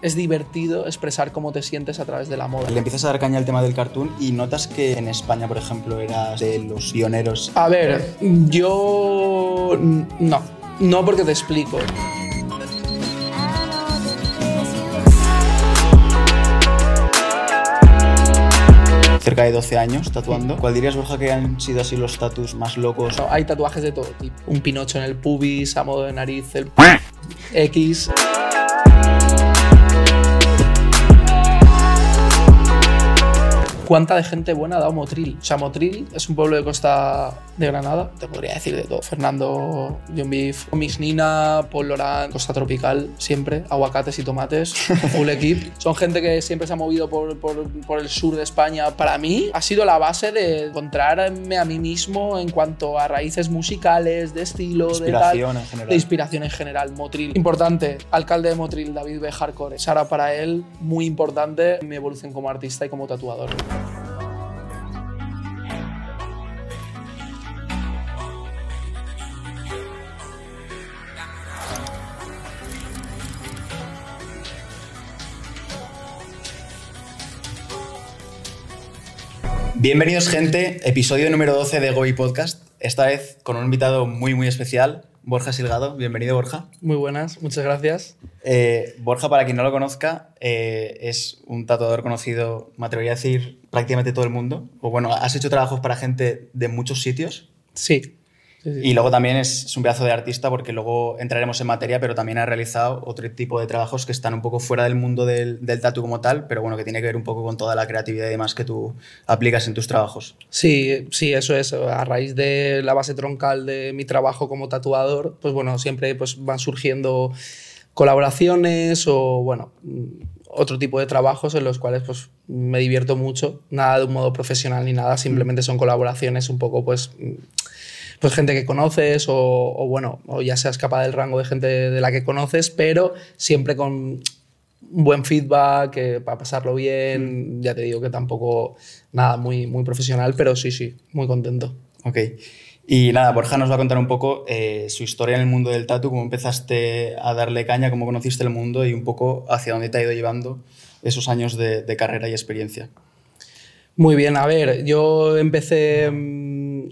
es divertido expresar cómo te sientes a través de la moda. Le empiezas a dar caña al tema del cartoon y notas que en España, por ejemplo, eras de los pioneros. A ver, yo no, no porque te explico. cerca de 12 años tatuando. ¿Cuál dirías, Borja, que han sido así los tatus más locos? hay tatuajes de todo tipo. Un pinocho en el pubis, a modo de nariz, el X. ¿Cuánta de gente buena ha dado Motril? O sea, Motril es un pueblo de costa de Granada, te podría decir de todo. Fernando, John Beef, Mix Nina, Paul Loran, Costa Tropical, siempre, aguacates y tomates, full equip. Son gente que siempre se ha movido por, por, por, el sur de España. Para mí ha sido la base de encontrarme a mí mismo en cuanto a raíces musicales, de estilo, inspiración de, en general. de inspiración en general. Motril, importante, alcalde de Motril, David B. Hardcore. Sara para él, muy importante mi evolución como artista y como tatuador. Bienvenidos gente, episodio número 12 de Gobi Podcast, esta vez con un invitado muy muy especial, Borja Silgado. Bienvenido Borja. Muy buenas, muchas gracias. Eh, Borja, para quien no lo conozca, eh, es un tatuador conocido, me atrevería a decir, prácticamente todo el mundo. O bueno, has hecho trabajos para gente de muchos sitios. Sí, y luego también es, un pedazo de artista porque luego entraremos en materia, pero también ha realizado otro tipo de trabajos que están un poco fuera del mundo del, del tatu como tal, pero bueno, que tiene que ver un poco con toda la creatividad y demás que tú aplicas en tus trabajos. Sí, sí, eso es. A raíz de la base troncal de mi trabajo como tatuador, pues bueno, siempre pues, van surgiendo colaboraciones o bueno, otro tipo de trabajos en los cuales pues me divierto mucho, nada de un modo profesional ni nada, simplemente son colaboraciones un poco pues pues gente que conoces o, bueno, o ya se escapa del rango de gente de la que conoces, pero siempre con buen feedback, eh, para pasarlo bien, mm. ya te digo que tampoco nada muy, muy profesional, pero sí, sí, muy contento. Ok. Y nada, Borja nos va a contar un poco eh, su historia en el mundo del tatu, cómo empezaste a darle caña, cómo conociste el mundo y un poco hacia dónde te ha ido llevando esos años de, de carrera y experiencia. Muy bien, a ver, yo empecé mm,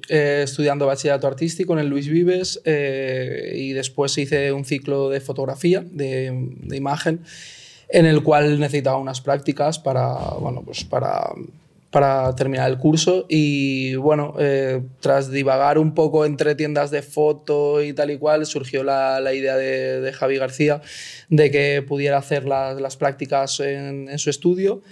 eh, estudiando bachillerato artístico en el Luis Vives eh, y después hice un ciclo de fotografía, de, imagen, en el cual necesitaba unas prácticas para, bueno, pues para, para terminar el curso. Y bueno, eh, tras divagar un poco entre tiendas de foto y tal y cual, surgió la, la idea de, de, Javi García de que pudiera hacer las, las prácticas en su estudio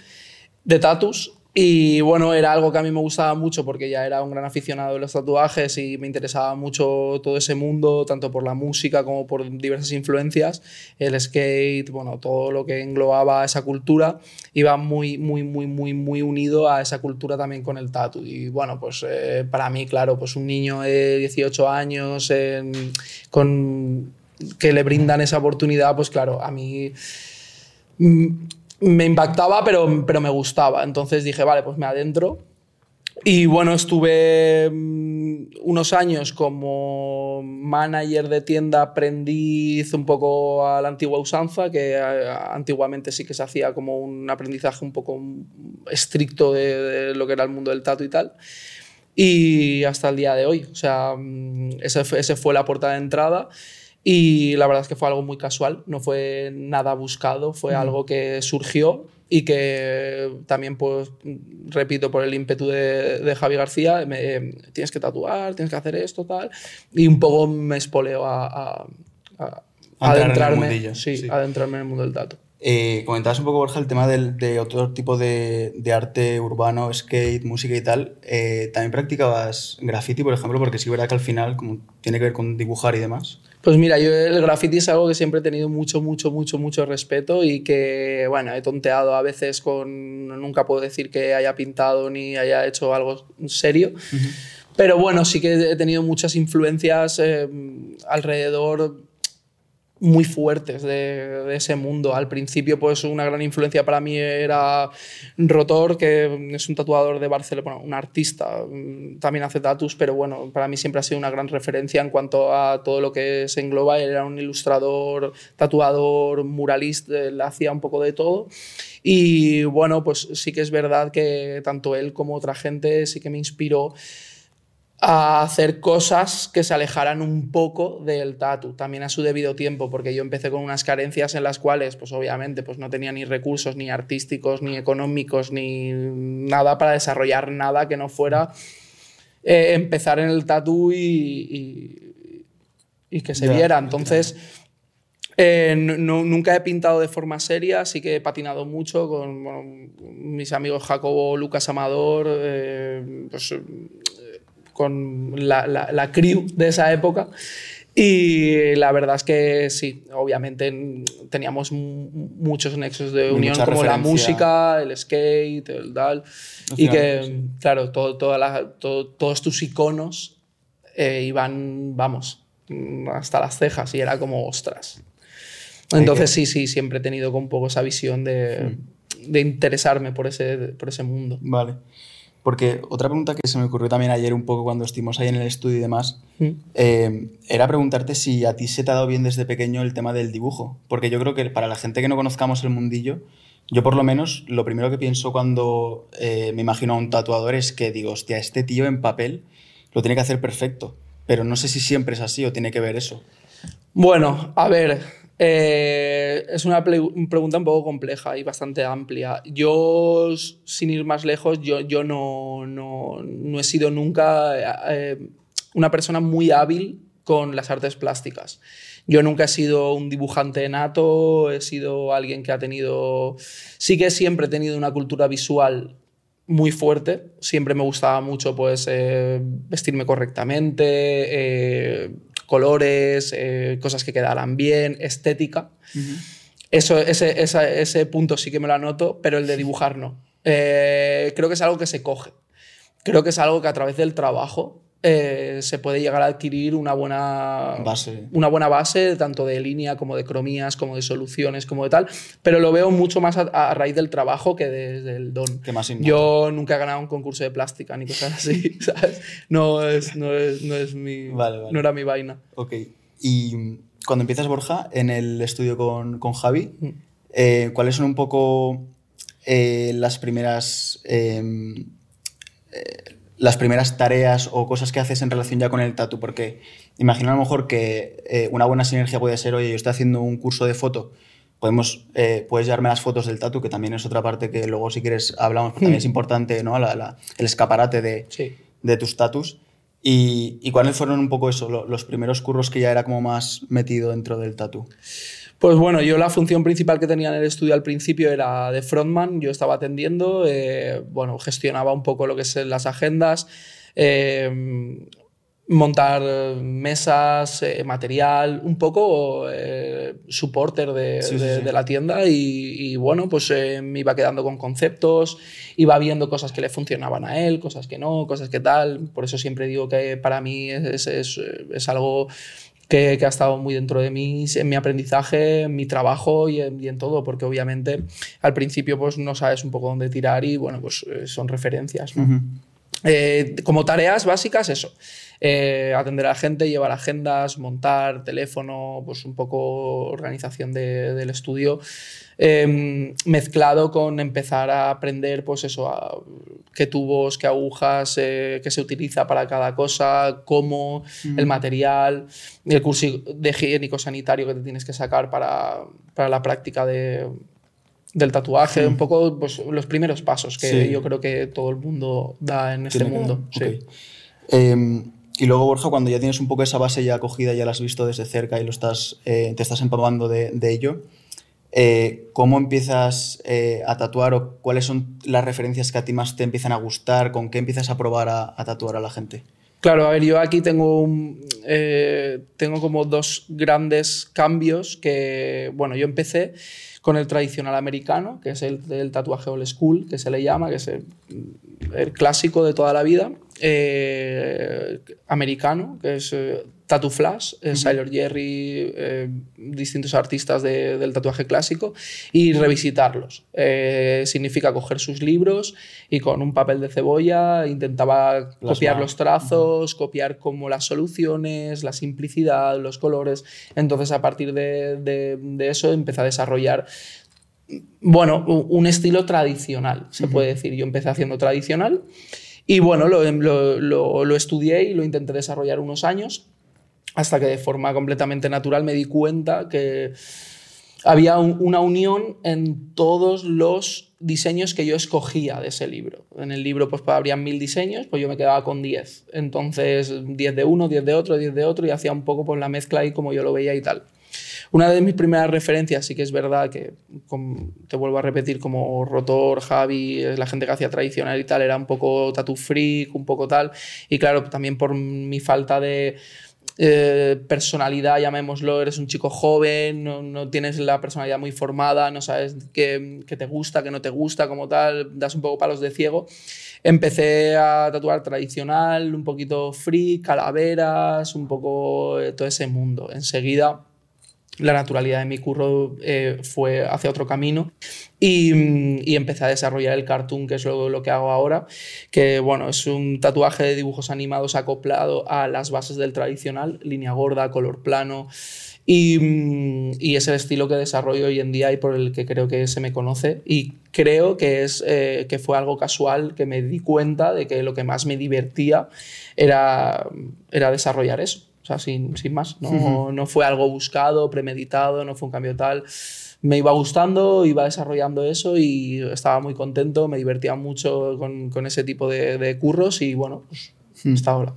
de tatus y bueno, era algo que a mí me gustaba mucho porque ya era un gran aficionado de los tatuajes y me interesaba mucho todo ese mundo, tanto por la música como por diversas influencias. El skate, bueno, todo lo que englobaba esa cultura iba muy, muy, muy, muy, muy unido a esa cultura también con el tatu. Y bueno, pues eh, para mí, claro, pues un niño de 18 años con, que le brindan esa oportunidad, pues claro, a mí mm, me impactaba, pero, pero me gustaba. Entonces dije, vale, pues me adentro. Y bueno, estuve mm, unos años como manager de tienda, aprendiz un poco a la antigua usanza, que eh, antiguamente sí que se hacía como un aprendizaje un poco estricto de, lo que era el mundo del tatu y tal. Y hasta el día de hoy. O sea, mm, ese fue, ese fue la puerta de entrada. Y la verdad es que fue algo muy casual, no fue nada buscado, fue algo que surgió y que también, pues, repito, por el ímpetu de, de Javi García, me, tienes que tatuar, tienes que hacer esto, tal, y un poco me espoleó a, a, a adentrarme, sí, sí. adentrarme en el mundo del tatu. Eh, comentabas un poco, Borja, el tema del, de otro tipo de, de, arte urbano, skate, música y tal. Eh, ¿También practicabas graffiti, por ejemplo? Porque sí, verdad que al final como tiene que ver con dibujar y demás. Pues mira, yo el graffiti es algo que siempre he tenido mucho, mucho, mucho, mucho respeto y que, bueno, he tonteado a veces con... Nunca puedo decir que haya pintado ni haya hecho algo serio. Uh -huh. Pero bueno, sí que he tenido muchas influencias eh, alrededor muy fuertes de, ese mundo. Al principio, pues una gran influencia para mí era Rotor, que es un tatuador de Barcelona, un artista, mm, también hace tatus, pero bueno, para mí siempre ha sido una gran referencia en cuanto a todo lo que se engloba. Él era un ilustrador, tatuador, muralista, él hacía un poco de todo. Y bueno, pues sí que es verdad que tanto él como otra gente sí que me inspiró a hacer cosas que se alejaran un poco del tatu, también a su debido tiempo, porque yo empecé con unas carencias en las cuales, pues obviamente, pues no tenía ni recursos, ni artísticos, ni económicos, ni nada para desarrollar nada que no fuera eh, empezar en el tatu y, y, que se viera. Entonces, eh, nunca he pintado de forma seria, sí que he patinado mucho con mis amigos Jacobo, Lucas Amador, eh, pues con la, la, crew de esa época. Y la verdad es que sí, obviamente teníamos muchos nexos de unión, como la música, el skate, el tal. y que, claro, todo, todos tus iconos eh, iban, vamos, hasta las cejas y era como ostras. Entonces, sí, sí, siempre he tenido un poco esa visión de, de interesarme por ese, por ese mundo. Vale. Porque otra pregunta que se me ocurrió también ayer un poco cuando estuvimos ahí en el estudio y demás, mm. eh, era preguntarte si a ti se te ha dado bien desde pequeño el tema del dibujo. Porque yo creo que para la gente que no conozcamos el mundillo, yo por lo menos lo primero que pienso cuando eh, me imagino a un tatuador es que digo, hostia, este tío en papel lo tiene que hacer perfecto. Pero no sé si siempre es así o tiene que ver eso. Bueno, a ver, eh, es una pregunta un poco compleja y bastante amplia. Yo, sin ir más lejos, yo, no, no, no he sido nunca eh, una persona muy hábil con las artes plásticas. Yo nunca he sido un dibujante nato, he sido alguien que ha tenido, sí que siempre he tenido una cultura visual muy fuerte, siempre me gustaba mucho pues eh, vestirme correctamente, colores, eh, cosas que quedaran bien, estética. Eso, ese, ese, punto sí que me lo anoto, pero el de dibujar no. Eh, creo que es algo que se coge. Creo que es algo que a través del trabajo eh, se puede llegar a adquirir una buena base. una buena base, tanto de línea como de cromías, como de soluciones, como de tal, pero lo veo mucho más a, raíz del trabajo que desde el don. más Yo nunca he ganado un concurso de plástica ni cosas así, ¿sabes? No, es, no, es, no, es mi, no era mi vaina. Ok, y cuando empiezas, Borja, en el estudio con, con Javi, mm. eh, ¿cuáles son un poco eh, las primeras em, las primeras tareas o cosas que haces en relación ya con el tatu, porque imagino a lo mejor que eh, una buena sinergia puede ser, oye, yo estoy haciendo un curso de foto, podemos, eh, puedes llevarme las fotos del tatu, que también es otra parte que luego si quieres hablamos, porque también es hmm. importante, ¿no? el escaparate de, de tus tatus. ¿Y, ¿Y, cuáles fueron un poco eso, los primeros curros que ya era como más metido dentro del tatu? Pues bueno, yo la función principal que tenía en el estudio al principio era de frontman, yo estaba atendiendo, eh, bueno, gestionaba un poco lo que es las agendas, eh, montar mesas, eh, material, un poco supporter de, de, la tienda y, y bueno, pues me iba quedando con conceptos, iba viendo cosas que le funcionaban a él, cosas que no, cosas que tal, por eso siempre digo que para mí es, es, es algo que, ha estado muy dentro de mí, en mi aprendizaje, en mi trabajo y en, todo, porque obviamente al principio pues no sabes un poco dónde tirar y bueno, pues eh, son referencias. Eh, como tareas básicas, eso. Eh, atender a la gente, llevar agendas, montar teléfono, pues un poco organización del estudio. Em, mezclado con empezar a aprender, pues eso, qué tubos, qué agujas, eh, qué se utiliza para cada cosa, cómo, el material, el curso de higiénico sanitario que te tienes que sacar para, para la práctica de, del tatuaje, un poco pues, los primeros pasos que yo creo que todo el mundo da en este mundo. Sí. Em, y luego, Borja, cuando ya tienes un poco esa base ya acogida, ya la has visto desde cerca y lo estás, eh, te estás empapando de, de ello, eh, ¿Cómo empiezas eh, a tatuar o cuáles son las referencias que a ti más te empiezan a gustar? ¿Con qué empiezas a probar a, tatuar a la gente? Claro, a ver, yo aquí tengo, eh, tengo como dos grandes cambios que, bueno, yo empecé con el tradicional americano, que es el, tatuaje old school, que se le llama, que es el, clásico de toda la vida, eh, americano, que es eh, Tattoo Flash, uh Sailor Jerry, distintos artistas del tatuaje clásico, y revisitarlos. significa coger sus libros y con un papel de cebolla intentaba copiar los trazos, copiar como las soluciones, la simplicidad, los colores. Entonces, a partir de, de eso, empecé a desarrollar bueno, un estilo tradicional, se puede decir. Yo empecé haciendo tradicional y bueno, lo, estudié y lo intenté desarrollar unos años hasta que de forma completamente natural me di cuenta que había una unión en todos los diseños que yo escogía de ese libro. En el libro pues habrían mil diseños, pues yo me quedaba con diez. Entonces, diez de uno, diez de otro, diez de otro y hacía un poco pues, la mezcla ahí como yo lo veía y tal. Una de mis primeras referencias, sí que es verdad que, te vuelvo a repetir, como Rotor, Javi, la gente que hacía tradicional y tal, era un poco tattoo freak, un poco tal. Y claro, también por mi falta de eh, personalidad, llamémoslo, eres un chico joven, no, tienes la personalidad muy formada, no sabes qué, te gusta, qué no te gusta, como tal, das un poco palos de ciego. Empecé a tatuar tradicional, un poquito freak, calaveras, un poco eh, todo ese mundo. Enseguida la naturalidad de mi curro eh, fue hacia otro camino y, empecé a desarrollar el cartoon, que es lo, que hago ahora, que bueno, es un tatuaje de dibujos animados acoplado a las bases del tradicional, línea gorda, color plano, y, es el estilo que desarrollo hoy en día y por el que creo que se me conoce y creo que, es, eh, que fue algo casual, que me di cuenta de que lo que más me divertía era, era desarrollar eso. O sea, sin, sin más. No, no, fue algo buscado, premeditado, no fue un cambio tal. Me iba gustando, iba desarrollando eso y estaba muy contento, me divertía mucho con, con ese tipo de, de, curros y bueno, pues hasta ahora.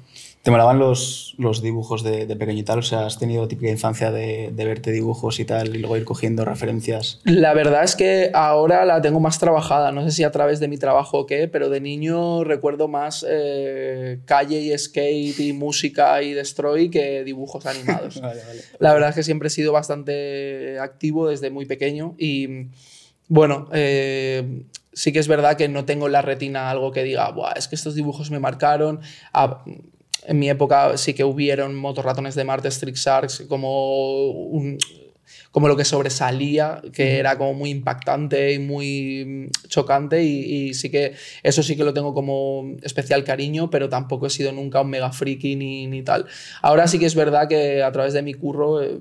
¿Te molaban los, los dibujos de, de, pequeño y tal? O sea, ¿has tenido típica infancia de, de, verte dibujos y tal y luego ir cogiendo referencias? La verdad es que ahora la tengo más trabajada. No sé si a través de mi trabajo o qué, pero de niño recuerdo más eh, calle y skate y música y destroy que dibujos animados. La verdad es que siempre he sido bastante activo desde muy pequeño y bueno, eh, sí que es verdad que no tengo en la retina algo que diga, Buah, es que estos dibujos me marcaron. A, en mi época sí que hubieron motorratones de Marte, Street Sharks, como, como lo que sobresalía, que era como muy impactante y muy chocante y, sí que eso sí que lo tengo como especial cariño, pero tampoco he sido nunca un mega friki ni, ni tal. Ahora sí que es verdad que a través de mi curro eh,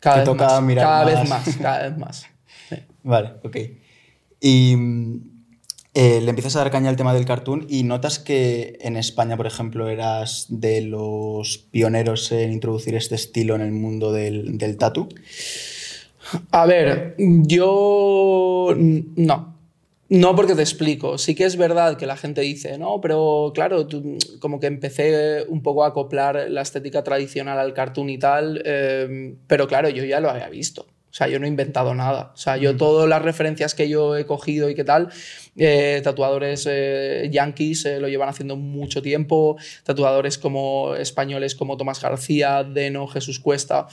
cada, vez más, cada vez más, cada vez más. Vale, ok. Y eh, le empiezas a dar caña al tema del cartoon y notas que en España, por ejemplo, eras de los pioneros en introducir este estilo en el mundo del, del tatu. A ver, yo no. No, porque te explico. Sí que es verdad que la gente dice, no, pero claro, como que empecé un poco a acoplar la estética tradicional al cartoon y tal, eh, pero claro, yo ya lo había visto. O sea, yo no he inventado nada. O sea, yo todas las referencias que yo he cogido y qué tal, eh, tatuadores eh, yankees eh, lo llevan haciendo mucho tiempo, tatuadores como españoles como Tomás García, Deno, Jesús Cuesta,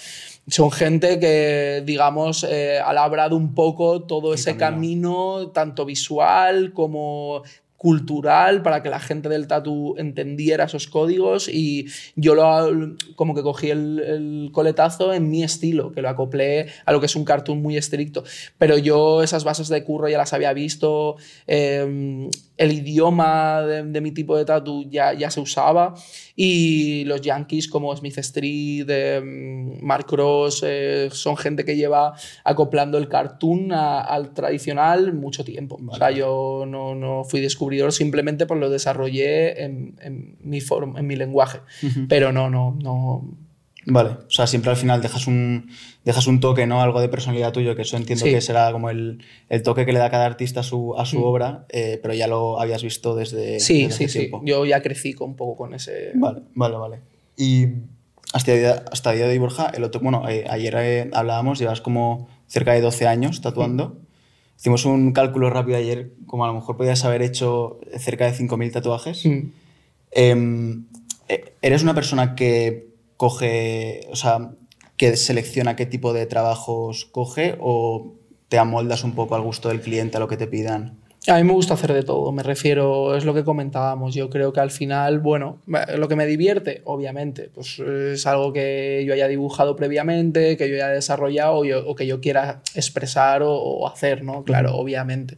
son gente que, digamos, ha labrado un poco todo ese camino, tanto visual como cultural para que la gente del tatu entendiera esos códigos y yo lo, como que cogí el, coletazo en mi estilo, que lo acoplé a lo que es un cartoon muy estricto. Pero yo esas bases de curro ya las había visto, em, el idioma de, mi tipo de tatu ya, ya se usaba y los yankees como Smith Street, em, Mark Cross, eh, son gente que lleva acoplando el cartoon al tradicional mucho tiempo. O sea, yo no, no fui descubridor simplemente por lo desarrollé en, en mi, en mi lenguaje, pero no, no, no Vale, o sea, siempre al final dejas un, dejas un toque, ¿no? Algo de personalidad tuyo, que eso entiendo que será como el, el, toque que le da cada artista a su, a su mm. obra, eh, pero ya lo habías visto desde. Sí, sí, sí. Yo ya crecí un poco con ese. Vale, vale, vale. Y hasta, hasta día de hoy, Borja, el otro, bueno, eh, ayer eh, hablábamos, llevas como cerca de 12 años tatuando. Mm. Hicimos un cálculo rápido ayer, como a lo mejor podías haber hecho cerca de 5.000 tatuajes. Mm. Em, ¿Eres una persona que coge, o sea, que selecciona qué tipo de trabajos coge o te amoldas un poco al gusto del cliente, a lo que te pidan? A mí me gusta hacer de todo, me refiero, es lo que comentábamos. Yo creo que al final, bueno, lo que me divierte, obviamente, pues es algo que yo haya dibujado previamente, que yo haya desarrollado o, que yo quiera expresar o, hacer, ¿no? Claro, obviamente.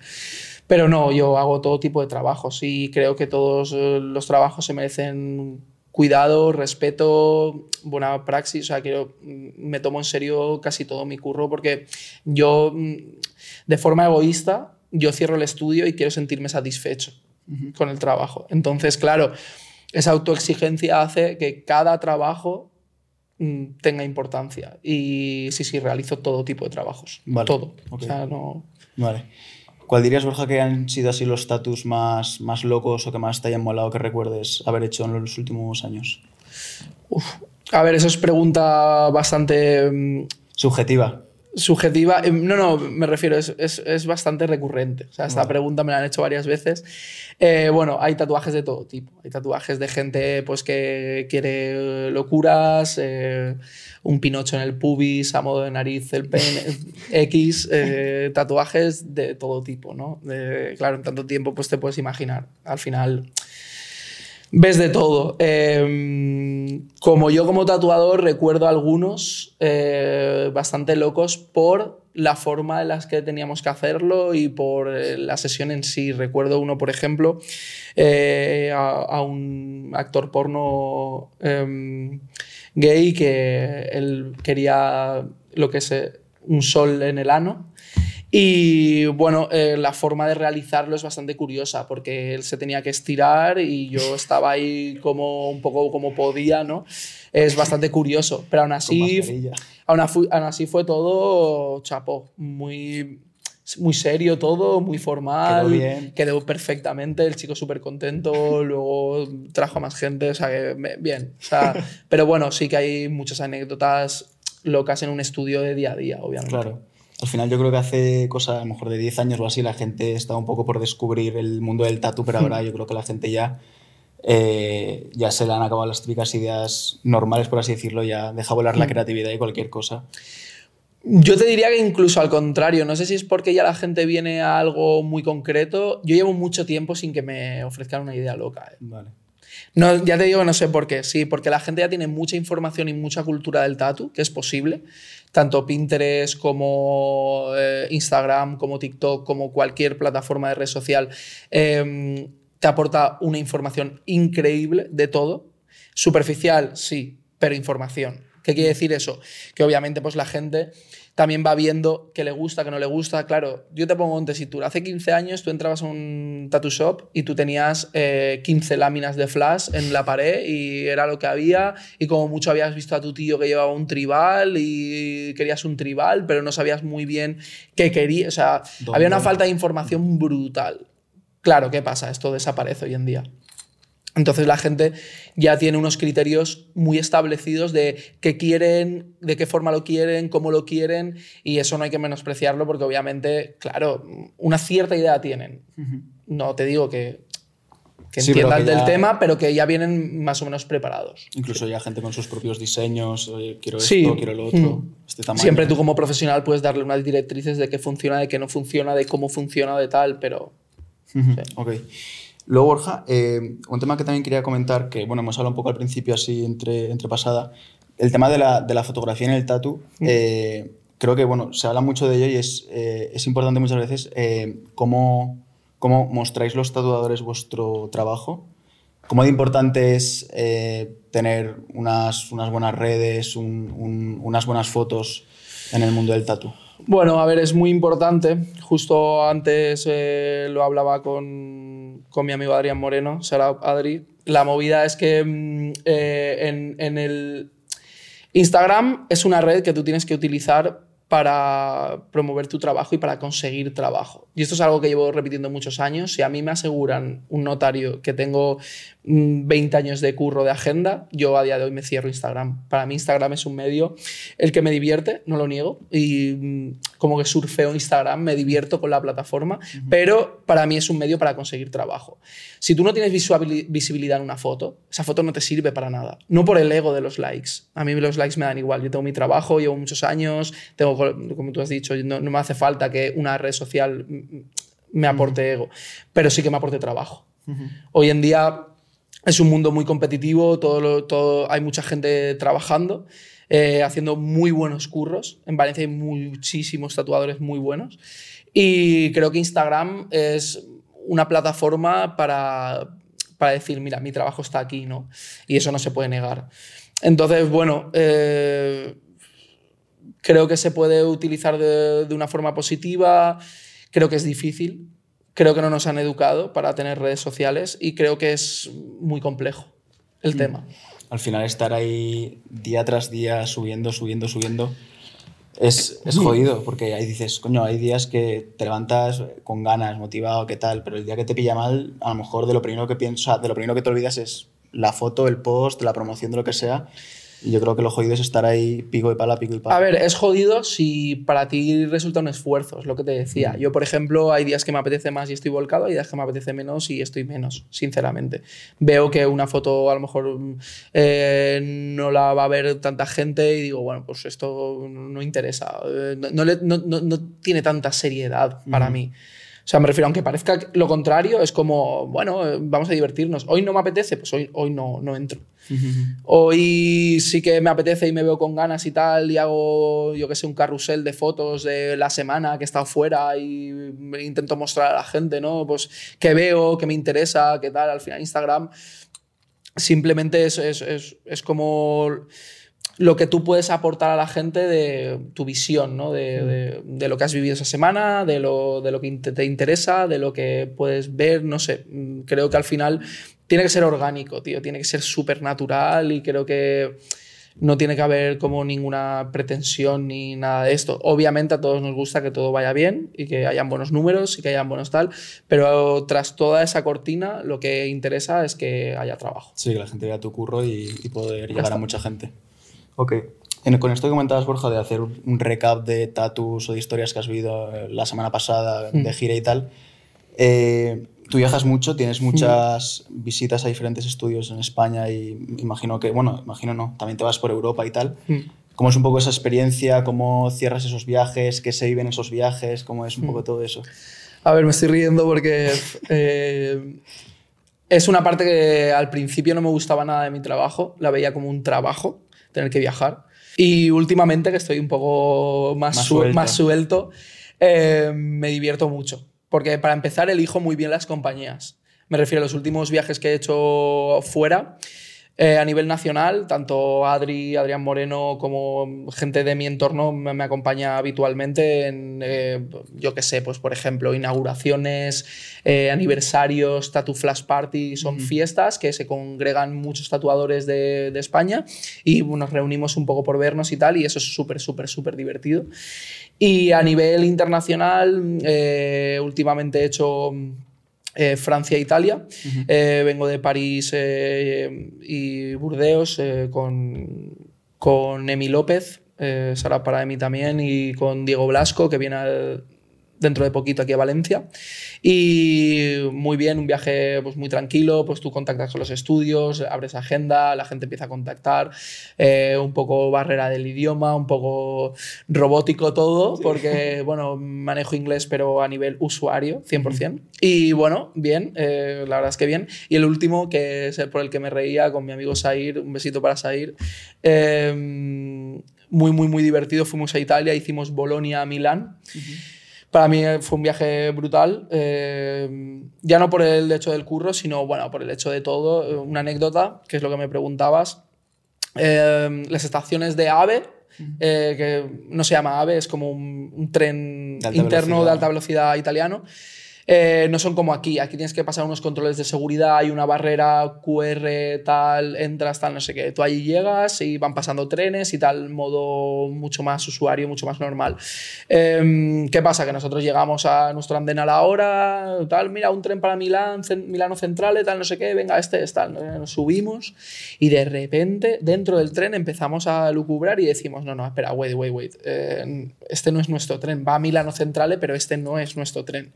Pero no, yo hago todo tipo de trabajos y creo que todos eh, los trabajos se merecen cuidado, respeto, buena praxis. O sea, quiero, mm, me tomo en serio casi todo mi curro porque yo, mm, de forma egoísta, yo cierro el estudio y quiero sentirme satisfecho con el trabajo. Entonces, claro, esa autoexigencia hace que cada trabajo mm, tenga importancia. Y sí, sí, realizo todo tipo de trabajos. Todo. O sea, no... Vale. ¿Cuál dirías, Borja, que han sido así los status más, más locos o que más te hayan molado que recuerdes haber hecho en los últimos años? A ver, eso es pregunta bastante... Mm, Subjetiva subjetiva. Em, no, no, me refiero, es, es, es bastante recurrente. O sea, esta pregunta me la han hecho varias veces. Eh, bueno, hay tatuajes de todo tipo. Hay tatuajes de gente pues, que quiere locuras, eh, un pinocho en el pubis, a modo de nariz, el pene, X, eh, tatuajes de todo tipo, ¿no? claro, en tanto tiempo, pues te puedes imaginar. Al final ves de todo. Em, como yo como tatuador recuerdo algunos eh, bastante locos por la forma en las que teníamos que hacerlo y por eh, la sesión en sí. Recuerdo uno, por ejemplo, eh, a, un actor porno em, gay que él quería lo que es un sol en el ano y bueno, eh, la forma de realizarlo es bastante curiosa porque él se tenía que estirar y yo estaba ahí como un poco como podía, ¿no? Es bastante curioso, pero aún así, aún, así fue todo chapó, muy, muy serio todo, muy formal, quedó, bien. quedó perfectamente, el chico súper contento, luego trajo a más gente, o sea, que bien, o sea, pero bueno, sí que hay muchas anécdotas locas en un estudio de día a día, obviamente. Claro. Al final yo creo que hace cosa, a lo mejor de 10 años o así, la gente estaba un poco por descubrir el mundo del tatu, pero ahora yo creo que la gente ya, eh, ya se le han acabado las típicas ideas normales, por así decirlo, ya deja volar la creatividad y cualquier cosa. Yo te diría que incluso al contrario, no sé si es porque ya la gente viene a algo muy concreto. Yo llevo mucho tiempo sin que me ofrezcan una idea loca. ¿eh? Vale. No, ya te digo, no sé por qué. Sí, porque la gente ya tiene mucha información y mucha cultura del tatu, que es posible tanto Pinterest como eh, Instagram, como TikTok, como cualquier plataforma de red social, em, te aporta una información increíble de todo. Superficial, sí, pero información. ¿Qué quiere decir eso? Que obviamente pues la gente también va viendo qué le gusta, qué no le gusta. Claro, yo te pongo un tesitura. Hace 15 años tú entrabas a un tattoo shop y tú tenías 15 eh, láminas de flash en la pared y era lo que había. Y como mucho habías visto a tu tío que llevaba un tribal y querías un tribal, pero no sabías muy bien qué querías. O sea, había una falta de información brutal. Claro, ¿qué pasa? Esto desaparece hoy en día. Entonces la gente ya tiene unos criterios muy establecidos de qué quieren, de qué forma lo quieren, cómo lo quieren, y eso no hay que menospreciarlo porque obviamente, claro, una cierta idea tienen. No te digo que, entiendan del tema, pero que ya vienen más o menos preparados. Incluso ya gente con sus propios diseños, quiero esto, quiero lo otro, mm. este tamaño. Siempre tú como profesional puedes darle unas directrices de qué funciona, de qué no funciona, de cómo funciona, de tal, pero... Ok. Luego, Borja, eh, un tema que también quería comentar, que bueno, hemos hablado un poco al principio así entre, entre pasada, el tema de la, de la fotografía en el tatu. Mm. Eh, creo que bueno, se habla mucho de ello y es, eh, es importante muchas veces cómo, cómo, mostráis los tatuadores vuestro trabajo. Cómo de importante es tener unas, unas, buenas redes, unas buenas fotos en el mundo del tatu. Bueno, a ver, es muy importante. Justo antes lo hablaba con con mi amigo Adrián Moreno, será Adri. La movida es que mm, eh, en, el Instagram es una red que tú tienes que utilizar para promover tu trabajo y para conseguir trabajo. Y esto es algo que llevo repitiendo muchos años. Si a mí me aseguran un notario que tengo 20 mm, años de curro de agenda, yo a día de hoy me cierro Instagram. Para mí Instagram es un medio el que me divierte, no lo niego, y mm, como que surfeo Instagram, me divierto con la plataforma, pero para mí es un medio para conseguir trabajo. Si tú no tienes visibilidad en una foto, esa foto no te sirve para nada. No por el ego de los likes. A mí los likes me dan igual. Yo tengo mi trabajo, llevo muchos años, tengo como tú has dicho, no, no me hace falta que una red social me aporte ego, pero sí que me aporte trabajo. Hoy en día es un mundo muy competitivo, todo, todo, hay mucha gente trabajando, eh, haciendo muy buenos curros. En Valencia hay muchísimos tatuadores muy buenos. Y creo que Instagram es una plataforma para, para decir, mira, mi trabajo está aquí, ¿no? Y eso no se puede negar. Entonces, bueno, eh, creo que se puede utilizar de, de una forma positiva, creo que es difícil, creo que no nos han educado para tener redes sociales y creo que es muy complejo el mm. tema. Al final estar ahí día tras día subiendo, subiendo, subiendo, es, es jodido, porque ahí dices, coño, hay días que te levantas con ganas, motivado, qué tal, pero el día que te pilla mal, a lo mejor de lo primero que piensas, de lo primero que te olvidas es la foto, el post, la promoción de lo que sea, yo creo que lo jodido es estar ahí pico y pala, pico y pala. A ver, es jodido si para ti resulta un esfuerzo, es lo que te decía. Mm. Yo, por ejemplo, hay días que me apetece más y estoy volcado, hay días que me apetece menos y estoy menos, sinceramente. Veo que una foto a lo mejor eh, no la va a ver tanta gente y digo, bueno, pues esto no interesa, eh, no, no, no, tiene tanta seriedad para mí. O sea, me refiero, aunque parezca lo contrario, es como, bueno, vamos a divertirnos. Hoy no me apetece, pues hoy, hoy no, no entro. Hoy sí que me apetece y me veo con ganas y tal, y hago, yo que sé, un carrusel de fotos de la semana que he estado fuera y intento mostrar a la gente, ¿no? Pues qué veo, qué me interesa, qué tal. Al final, Instagram simplemente es, es, es, es como lo que tú puedes aportar a la gente de tu visión, ¿no? de, de, lo que has vivido esa semana, de lo, de lo que te interesa, de lo que puedes ver, no sé. Creo que al final tiene que ser orgánico, tío, tiene que ser súper natural y creo que no tiene que haber como ninguna pretensión ni nada de esto. Obviamente a todos nos gusta que todo vaya bien y que hayan buenos números y que hayan buenos tal, pero tras toda esa cortina lo que interesa es que haya trabajo. Sí, que la gente vea tu curro y, poder llegar a mucha gente. Ok. con esto que comentabas, Borja, de hacer un recap de tatus o de historias que has vivido eh, la semana pasada de mm. gira y tal, eh, tú viajas mucho, tienes muchas mm. visitas a diferentes estudios en España y imagino que, bueno, imagino no, también te vas por Europa y tal. Mm. ¿Cómo es un poco esa experiencia? ¿Cómo cierras esos viajes? ¿Qué se viven esos viajes? ¿Cómo es un poco todo eso? A ver, me estoy riendo porque eh, es una parte que al principio no me gustaba nada de mi trabajo, la veía como un trabajo tener que viajar. Y últimamente, que estoy un poco más, más suelto, eh, me divierto mucho. Porque para empezar, elijo muy bien las compañías. Me refiero a los últimos viajes que he hecho fuera. Eh, a nivel nacional, tanto Adri, Adrián Moreno como gente de mi entorno me, acompaña habitualmente en, eh, yo qué sé, pues por ejemplo, inauguraciones, eh, aniversarios, Tattoo Flash Party, son fiestas que se congregan muchos tatuadores de, de, España y nos reunimos un poco por vernos y tal, y eso es súper, súper, súper divertido. Y a nivel internacional, últimamente he hecho eh, Francia e Italia. Eh, vengo de París eh, y Burdeos con, con Emi López, será para Emi también, y con Diego Blasco, que viene al, dentro de poquito aquí a Valencia. Y muy bien, un viaje pues, muy tranquilo, pues tú contactas con los estudios, abres agenda, la gente empieza a contactar, eh, un poco barrera del idioma, un poco robótico todo, porque, bueno, manejo inglés pero a nivel usuario, 100%. Y bueno, bien, eh, la verdad es que bien. Y el último, que es el por el que me reía con mi amigo Sair, un besito para Sair. Eh, muy, muy, muy divertido. Fuimos a Italia, hicimos Bolonia-Milán. Para mí fue un viaje brutal, eh, ya no por el hecho del curro, sino bueno, por el hecho de todo. Una anécdota, que es lo que me preguntabas. Eh, las estaciones de AVE, eh, que no se llama AVE, es como un, tren interno de alta velocidad italiano. Eh, no son como aquí. Aquí tienes que pasar unos controles de seguridad, hay una barrera QR, tal, entras, tal, no sé qué. Tú ahí llegas y van pasando trenes y tal, modo mucho más usuario, mucho más normal. Em, ¿Qué pasa? Que nosotros llegamos a nuestro andén a la hora, tal, mira, un tren para Milán, Milano Central, tal, no sé qué, venga, este es tal. Nos subimos y de repente dentro del tren empezamos a lucubrar y decimos, no, no, espera, wait, wait, wait. Eh, este no es nuestro tren, va a Milano Centrale, pero este no es nuestro tren.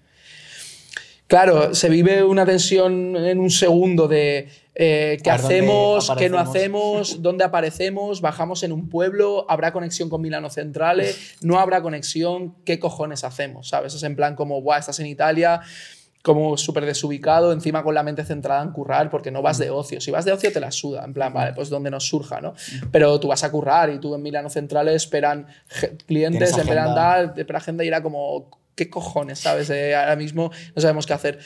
Claro, se vive una tensión en un segundo de eh, qué hacemos, qué no hacemos, dónde aparecemos, bajamos en un pueblo, habrá conexión con Milano Centrale, no habrá conexión, qué cojones hacemos, ¿sabes? Es en plan como, Buah, estás en Italia, como súper desubicado, encima con la mente centrada en currar, porque no vas de ocio. Si vas de ocio te la suda, en plan, vale, pues donde nos surja, ¿no? Pero tú vas a currar y tú en Milano Centrale esperan clientes, esperan dar, esperan agenda y era como ¿qué cojones, sabes? Eh, ahora mismo no sabemos qué hacer.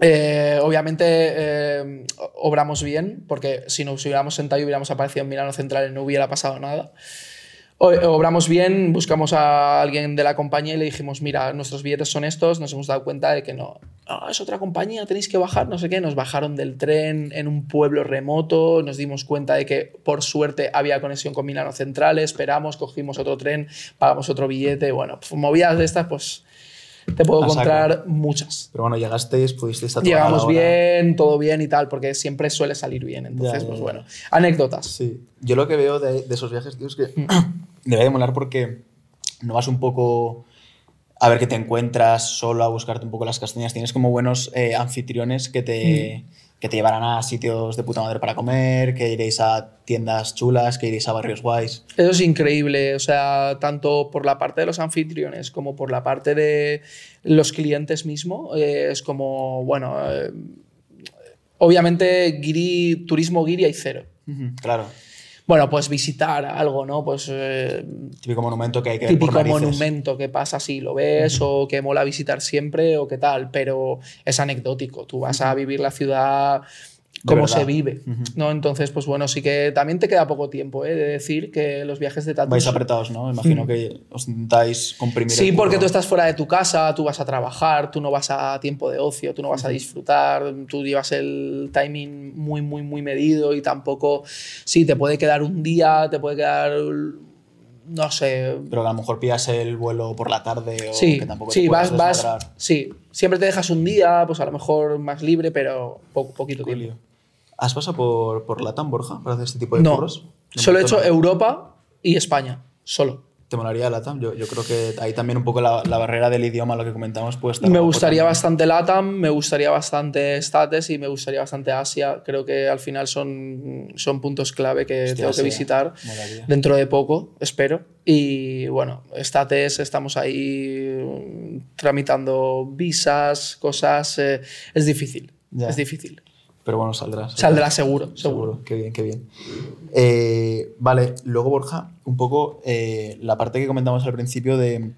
Eh, obviamente eh, obramos bien, porque si nos hubiéramos sentado y hubiéramos aparecido en Milano Central no hubiera pasado nada. Obramos bien, buscamos a alguien de la compañía y le dijimos, mira, nuestros billetes son estos, nos hemos dado cuenta de que no, es otra compañía, tenéis que bajar, no sé qué, nos bajaron del tren en un pueblo remoto, nos dimos cuenta de que por suerte había conexión con Milano Central, esperamos, cogimos otro tren, pagamos otro billete, bueno, pues, movidas de estas, pues te puedo encontrar muchas. Pero bueno, llegasteis, pudisteis estar Llegamos bien, todo bien y tal, porque siempre suele salir bien. Entonces, pues bueno, anécdotas. Sí. Yo lo que veo de, esos viajes, tío, es que debe de molar porque no vas un poco a ver qué te encuentras solo a buscarte un poco las castañas. Tienes como buenos eh, anfitriones que te, mm. Que te llevarán a sitios de puta madre para comer, que iréis a tiendas chulas, que iréis a barrios guays. Eso es increíble, o sea, tanto por la parte de los anfitriones como por la parte de los clientes mismo, eh, es como, bueno, eh, obviamente turismo guiri hay cero. claro bueno, pues visitar algo, ¿no? Pues. Eh, típico monumento que hay que ver. Típico monumento que pasa si lo ves o que mola visitar siempre o qué tal, pero es anecdótico. Tú vas a vivir la ciudad cómo se vive. ¿no? Entonces, pues bueno, sí que también te queda poco tiempo ¿eh? de decir que los viajes de tatu. Vais apretados, ¿no? Imagino mm. que os intentáis comprimir. Sí, porque tú estás fuera de tu casa, tú vas a trabajar, tú no vas a tiempo de ocio, tú no vas a disfrutar, tú llevas el timing muy, muy, muy medido y tampoco. Sí, te puede quedar un día, te puede quedar no sé. Pero a lo mejor pillas el vuelo por la tarde o sí, que tampoco sí, vas, vas, sí, siempre te dejas un día, pues a lo mejor más libre, pero poquito tiempo. ¿Has pasado por, por Latam, Borja, para hacer este tipo de no, Solo he hecho Europa y España, solo. ¿Te molaría LATAM? Yo, yo creo que ahí también un poco la, la, barrera del idioma, lo que comentamos, pues Me gustaría bastante LATAM, me gustaría bastante States y me gustaría bastante Asia. Creo que al final son, son puntos clave que tengo que visitar dentro de poco, espero. Y bueno, States, estamos ahí tramitando visas, cosas. Eh, es difícil, es difícil. Pero bueno, saldrá. Saldrá, seguro, seguro, Qué bien, qué bien. Eh, vale, luego Borja, un poco eh, la parte que comentamos al principio de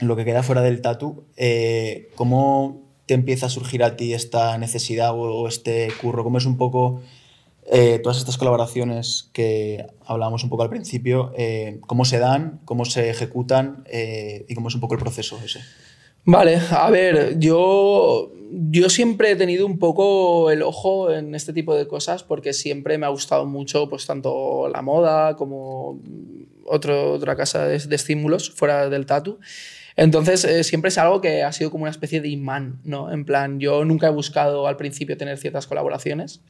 lo que queda fuera del tatu, eh, ¿cómo te empieza a surgir a ti esta necesidad o, este curro? ¿Cómo es un poco todas estas colaboraciones que hablábamos un poco al principio? ¿Cómo se dan? ¿Cómo se ejecutan? ¿Y cómo es un poco el proceso ese? Vale, a ver, yo, yo siempre he tenido un poco el ojo en este tipo de cosas porque siempre me ha gustado mucho pues tanto la moda como otro, otra casa de, estímulos fuera del tatu. Entonces, eh, siempre es algo que ha sido como una especie de imán, ¿no? En plan, yo nunca he buscado al principio tener ciertas colaboraciones,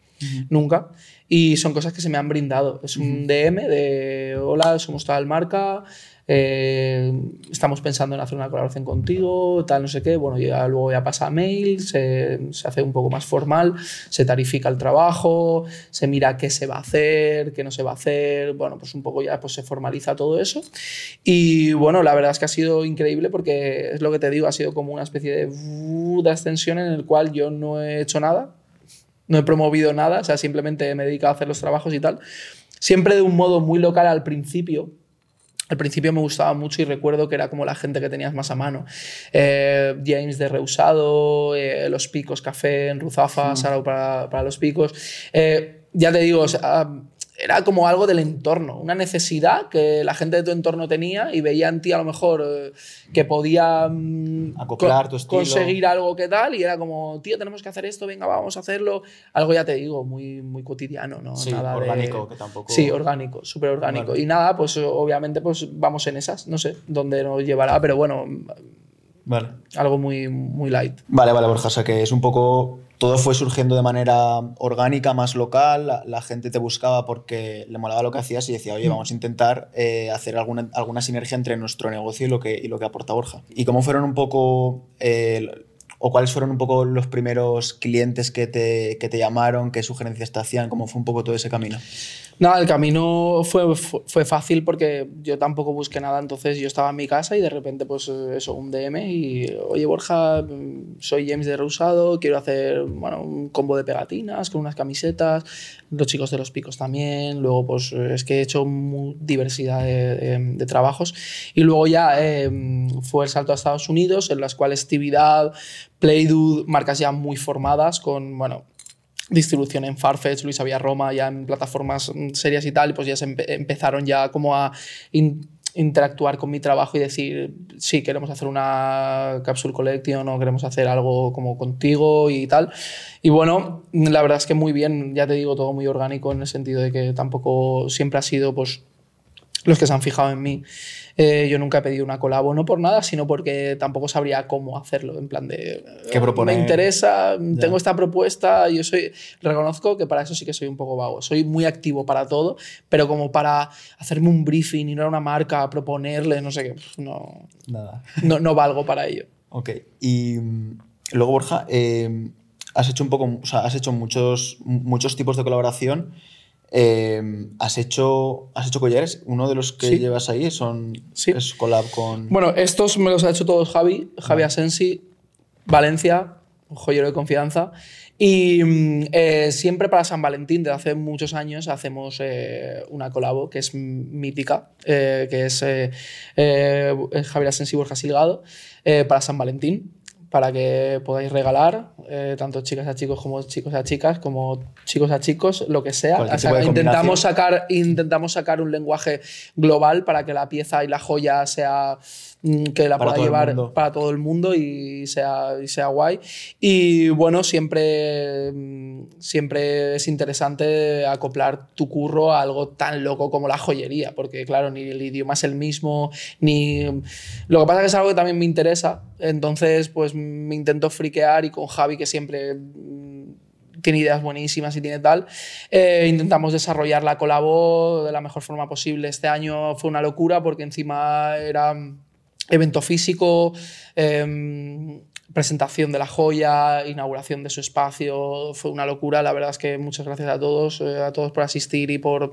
nunca, y son cosas que se me han brindado. Es un DM de, hola, somos tal marca, eh, estamos pensando en hacer una colaboración contigo, tal, no sé qué. Bueno, ya luego ya pasa a mail, se, se, hace un poco más formal, se tarifica el trabajo, se mira qué se va a hacer, qué no se va a hacer. Bueno, pues un poco ya pues se formaliza todo eso. Y bueno, la verdad es que ha sido increíble porque es lo que te digo, ha sido como una especie de, de ascensión en el cual yo no he hecho nada, no he promovido nada, o sea, simplemente me he dedicado a hacer los trabajos y tal. Siempre de un modo muy local al principio, al principio me gustaba mucho y recuerdo que era como la gente que tenías más a mano. Eh, James de Reusado, eh, Los Picos Café en Ruzafa, Sarau para, para, Los Picos. Eh, ya te digo, era como algo del entorno, una necesidad que la gente de tu entorno tenía y veía en ti a lo mejor eh, que podía mm, acoplar tu estilo. conseguir algo que tal y era como, tío, tenemos que hacer esto, venga, vamos a hacerlo. Algo ya te digo, muy, muy cotidiano, ¿no? Sí, orgánico, que tampoco... Sí, orgánico, súper orgánico. Y nada, pues obviamente pues vamos en esas, no sé dónde nos llevará, pero bueno, vale. algo muy, muy light. Vale, vale, Borja, o sea que es un poco todo fue surgiendo de manera orgánica, más local. La, gente te buscaba porque le molaba lo que hacías y decía, oye, mm. vamos a intentar eh, hacer alguna, alguna sinergia entre nuestro negocio y lo, que, y lo que aporta Borja. ¿Y cómo fueron un poco, eh, ¿O cuáles fueron un poco los primeros clientes que te, que te llamaron? ¿Qué sugerencias te hacían? ¿Cómo fue un poco todo ese camino? Nada, el camino fue, fue fácil porque yo tampoco busqué nada, entonces yo estaba en mi casa y de repente, pues eso, un DM y, oye Borja, soy James de Reusado, quiero hacer bueno, un combo de pegatinas con unas camisetas, los chicos de los picos también, luego pues es que he hecho diversidad de, trabajos y luego ya em, fue el salto a Estados Unidos, en las cuales Actividad, Playdude, marcas ya muy formadas con, bueno, distribución en Farfetch, Luis Avia Roma, ya en plataformas mm, serias y tal, pues ya se empezaron ya como a interactuar con mi trabajo y decir, sí, queremos hacer una capsule collection o queremos hacer algo como contigo y tal. Y bueno, la verdad es que muy bien, ya te digo, todo muy orgánico en el sentido de que tampoco siempre ha sido pues los que se han fijado en mí. Eh, yo nunca he pedido una colabo, no por nada, sino porque tampoco sabría cómo hacerlo. En plan de. ¿Qué Me interesa, tengo esta propuesta. Yo soy. Reconozco que para eso sí que soy un poco vago. Soy muy activo para todo, pero como para hacerme un briefing, ir a una marca, proponerle, no sé qué, no. Nada. No, no valgo para ello. Ok. Y mm, luego, Borja, eh, has hecho un poco. O sea, has hecho muchos, muchos tipos de colaboración. Em, has, hecho, has hecho collares, uno de los que llevas ahí son, es collab con... Bueno, estos me los ha hecho todos Javi, Javi Asensi, Valencia, joyero de confianza. Y mm, eh, siempre para San Valentín, desde hace muchos años, hacemos eh, una colabo que es mítica, eh, que es Javier Asensi Borja Silgado, para San Valentín para que podáis regalar, eh, tanto chicas a chicos como chicos a chicas, como chicos a chicos, lo que sea. intentamos, sacar, intentamos sacar un lenguaje global para que la pieza y la joya sea que la pueda llevar para todo el mundo y sea, y sea guay. Y bueno, siempre, mm, siempre es interesante acoplar tu curro a algo tan loco como la joyería, porque claro, ni el idioma es el mismo, ni... Lo que pasa es que es algo que también me interesa, entonces pues me intento friquear y con Javi que siempre mm, tiene ideas buenísimas y tiene tal. Eh, intentamos desarrollar la colabo de la mejor forma posible. Este año fue una locura porque encima era evento físico, em, presentación de la joya, inauguración de su espacio, fue una locura. La verdad es que muchas gracias a todos, eh, a todos por asistir y por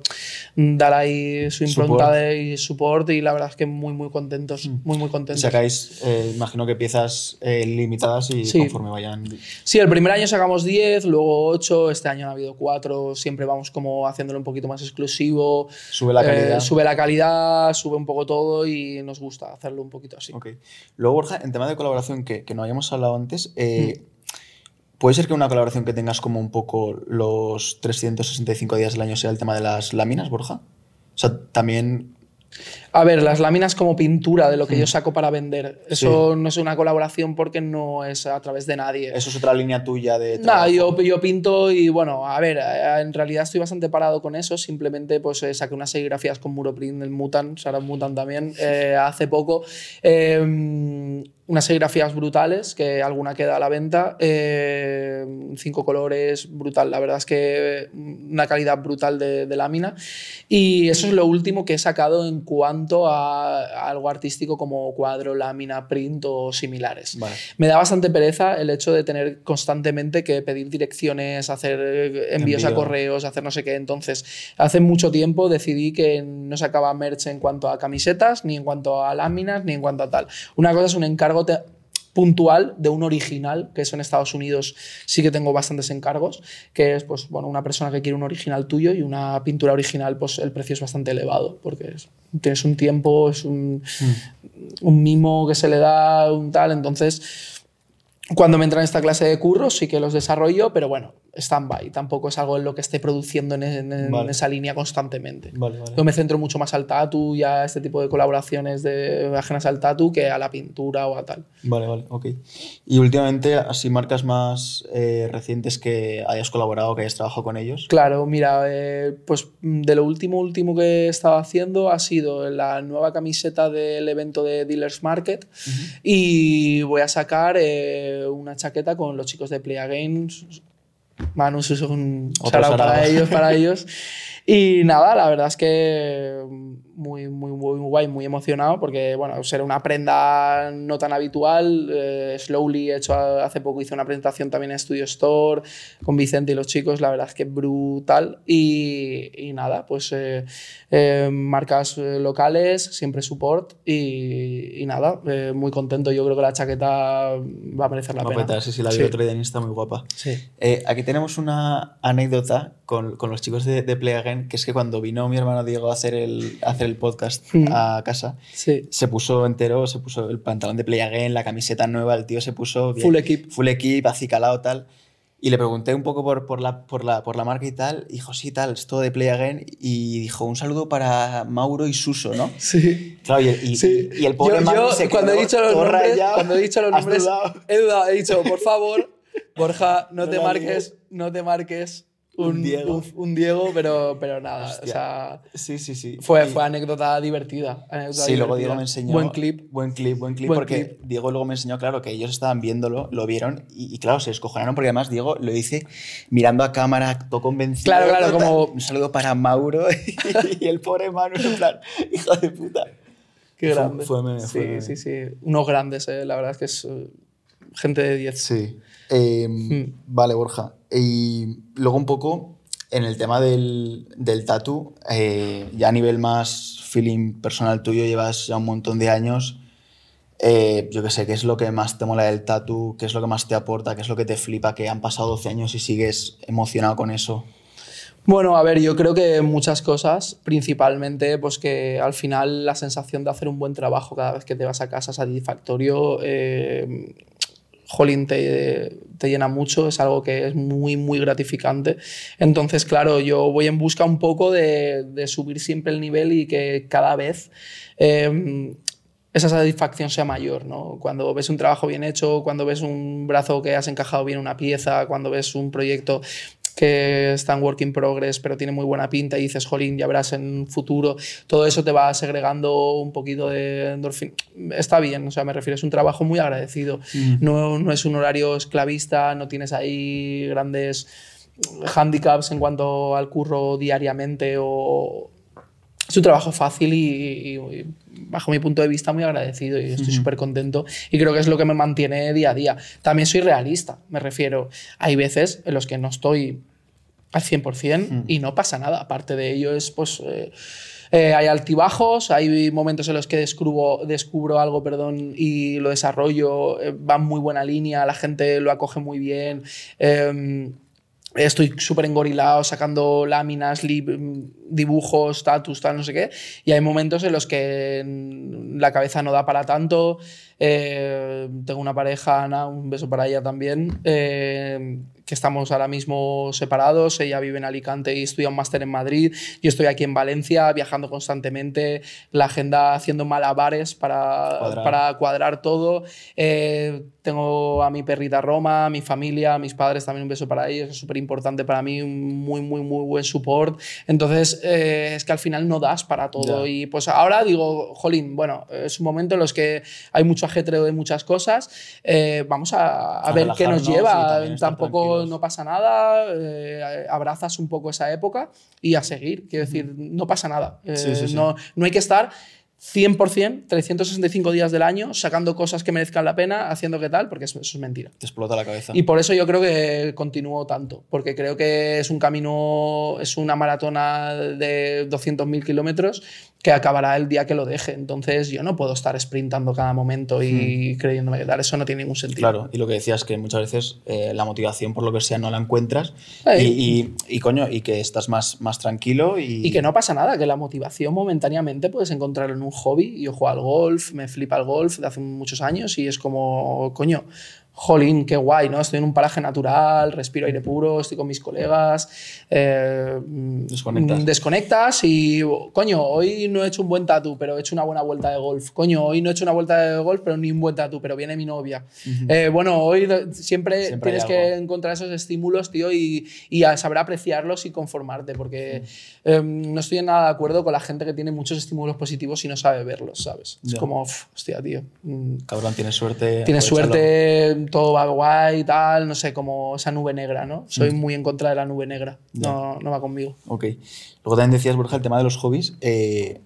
dar ahí su impronta y support y la verdad es que muy muy contentos, mm. muy muy contentos. Sacáis, eh, imagino que piezas eh, limitadas y conforme vayan... Sí, el primer año sacamos 10, luego 8, este año ha habido 4, siempre vamos como haciéndolo un poquito más exclusivo. Sube la calidad. sube la calidad, sube un poco todo y nos gusta hacerlo un poquito así. Okay. Luego, Borja, en tema de colaboración que, que no hayamos hablado antes, eh, ¿puede ser que una colaboración que tengas como un poco los 365 días del año sea el tema de las láminas, Borja? O sea, también a ver, las láminas como pintura de lo que yo mm. saco para vender. Eso no es una colaboración porque no es a través de nadie. Eso es otra línea tuya de Nada, yo, yo pinto y bueno, a ver, eh, en realidad estoy bastante parado con eso. Simplemente pues eh, saqué unas serigrafías con Muroprint del Mutan, Sara Mutan también, eh, hace poco. Em, unas serigrafías brutales, que alguna queda a la venta, cinco colores, brutal, la verdad es que una calidad brutal de, de, lámina. Y eso es lo último que he sacado en cuanto a, algo artístico como cuadro, lámina, print o similares. Me da bastante pereza el hecho de tener constantemente que pedir direcciones, hacer envíos a correos, hacer no sé qué. Entonces, hace mucho tiempo decidí que no sacaba merch en cuanto a camisetas, ni en cuanto a láminas, ni en cuanto a tal. Una cosa es un encargo puntual de un original, que eso en Estados Unidos sí que tengo bastantes encargos, que es pues, bueno, una persona que quiere un original tuyo y una pintura original, pues el precio es bastante elevado, porque tienes un tiempo, es un, mm. un mimo que se le da, un tal, entonces cuando me entran en esta clase de curros sí que los desarrollo, pero bueno, stand-by. Tampoco es algo en lo que esté produciendo en, esa línea constantemente. Yo me centro mucho más al tatu y a este tipo de colaboraciones de ajenas al tatu que a la pintura o a tal. Vale, vale, ok. Y últimamente, así marcas más eh, recientes que hayas colaborado, que hayas trabajado con ellos. Claro, mira, eh, pues de lo último, último que he estado haciendo ha sido la nueva camiseta del evento de Dealers Market y voy a sacar eh, una chaqueta con los chicos de Play Games Manu Suso, un Otro out para sarao. ellos, para ellos. Y nada, la verdad es que muy, muy, muy guay, muy emocionado porque, bueno, ser una prenda no tan habitual. eh, Slowly, he hecho hace poco, hice una presentación también en Studio Store con Vicente y los chicos, la verdad es que brutal. Y, y nada, pues eh, eh, marcas eh, locales, siempre support y, y nada, eh, muy contento. Yo creo que la chaqueta va a merecer la Va a pena. petar, sí, sí, la vi Sí. otro día en Insta, muy guapa. Sí. Eh, aquí tenemos una anécdota con, con los chicos de, de Play Again, que es que cuando vino mi hermano Diego a hacer el, a hacer el podcast Mm. a casa, Sí. se puso entero, se puso el pantalón de Play Again, la camiseta nueva, el tío se puso bien- Full equip. full equip, acicalado tal. Y le pregunté un poco por, por, la, por, la, por la marca y tal, y dijo, sí, tal, es todo de Play Again, y dijo, un saludo para Mauro y Suso, ¿no? Sí. Claro, y, y- Sí. y el pobre Yo- Manu yo, se cuando he quedó dicho los nombres, rayado. cuando he dicho los nombres, dudado. he dudado, he dicho, por favor, Borja, no, No te marques, no te marques un, Diego. un- un Diego, pero, pero nada, Hostia. o sea, Sí, sí, sí. fue, Y- fue anécdota divertida. anécdota Sí, luego divertida. Diego me enseñó. Buen clip. Buen clip, buen clip. Buen porque clip. Diego luego me enseñó, claro, que ellos estaban viéndolo, lo vieron y, y, claro, se descojonaron porque además Diego lo dice mirando a cámara, todo convencido. Claro, claro, como- Un saludo para Mauro y, el pobre Manu, en plan, hijo de puta. Qué Fue- grande. fue sí, fue meme. sí, sí. Unos grandes, eh, la verdad es que es eh, gente de 10. Sí. Eh, Hmm. Vale, Borja. Y luego un poco en el tema del, del tatu, eh, ya a nivel más feeling personal tuyo, llevas ya un montón de años. Eh, yo qué sé, ¿qué es lo que más te mola del tatu? ¿Qué es lo que más te aporta? ¿Qué es lo que te flipa? Que han pasado 12 años y sigues emocionado con eso. Bueno, a ver, yo creo que muchas cosas, principalmente, pues que al final la sensación de hacer un buen trabajo cada vez que te vas a casa satisfactorio, eh, jolín, te, te llena mucho, es algo que es muy, muy gratificante. Entonces, claro, yo voy en busca un poco de, de subir siempre el nivel y que cada vez... eh, esa satisfacción sea mayor, ¿no? Cuando ves un trabajo bien hecho, cuando ves un brazo que has encajado bien una pieza, cuando ves un proyecto que está en work in progress, pero tiene muy buena pinta y dices, jolín, ya verás en un futuro, todo eso te va segregando un poquito de endorfina. Está bien, o sea, me refiero, es un trabajo muy agradecido. No, no es un horario esclavista, no tienes ahí grandes handicaps en cuanto al curro diariamente o... Es un trabajo fácil y, y- y, bajo mi punto de vista muy agradecido y estoy súper contento y creo que es lo que me mantiene día a día. También soy realista, me refiero. Hay veces en los que no estoy al 100% y no pasa nada. Aparte de ello es pues... eh, eh, hay altibajos, hay momentos en los que descubro, descubro algo perdón, y lo desarrollo, eh, va en muy buena línea, la gente lo acoge muy bien. eh, Estoy súper engorilado sacando láminas, dibujos, status, tal, no sé qué. Y hay momentos en los que la cabeza no da para tanto. Eh, tengo una pareja, Ana, un beso para ella también, eh, que estamos ahora mismo separados. Ella vive en Alicante y estudia un máster en Madrid. Yo estoy aquí en Valencia, viajando constantemente, la agenda haciendo malabares para Cuadrar. para cuadrar todo. Eh, tengo a mi perrita Roma, a mi familia, a mis padres, también un beso para ellos, es súper importante para mí, un muy, muy, muy buen support. Entonces, eh, es que al final no das para todo. Y pues ahora digo, jolín, bueno, es un momento en los que hay mucho ajetreo de muchas cosas, eh, vamos a, a A ver qué nos lleva. Tampoco tranquilos. no pasa nada, eh, abrazas un poco esa época y a seguir. Quiero decir, no pasa nada. Sí, sí, sí. No, no hay que estar 100%, 365 días del año, sacando cosas que merezcan la pena, haciendo que tal, porque eso, eso es mentira. Te explota la cabeza. Y por eso yo creo que continúo tanto, porque creo que es un camino, es una maratona de 200.000 kilómetros que acabará el día que lo deje. Entonces yo no puedo estar sprintando cada momento y creyéndome que tal, eso no tiene ningún sentido. Claro, y lo que decías que muchas veces eh, la motivación por lo que sea no la encuentras y, y, y, coño, y que estás más, más tranquilo y... Y que no pasa nada, que la motivación momentáneamente puedes encontrar en un hobby. Yo juego al golf, me flipa el golf de hace muchos años y es como, coño, jolín, qué guay, ¿no? Estoy en un paraje natural, respiro aire puro, estoy con mis colegas. eh, Desconectas. Desconectas y, coño, hoy no he hecho un buen tatu, pero he hecho una buena vuelta de golf. Coño, hoy no he hecho una vuelta de golf, pero ni un buen tatu, pero viene mi novia. Eh, bueno, hoy siempre, tienes que encontrar esos estímulos, tío, y, y saber apreciarlos y conformarte, porque eh, no estoy en nada de acuerdo con la gente que tiene muchos estímulos positivos y no sabe verlos, ¿sabes? Es Ya. como, "Uf, hostia, tío. mm, Cabrón, tienes suerte. Tienes suerte, todo va guay y tal, no sé, como esa nube negra, ¿no? Soy muy en contra de la nube negra, no, no va conmigo. Ok. Luego también decías, Borja, el tema de los hobbies. eh,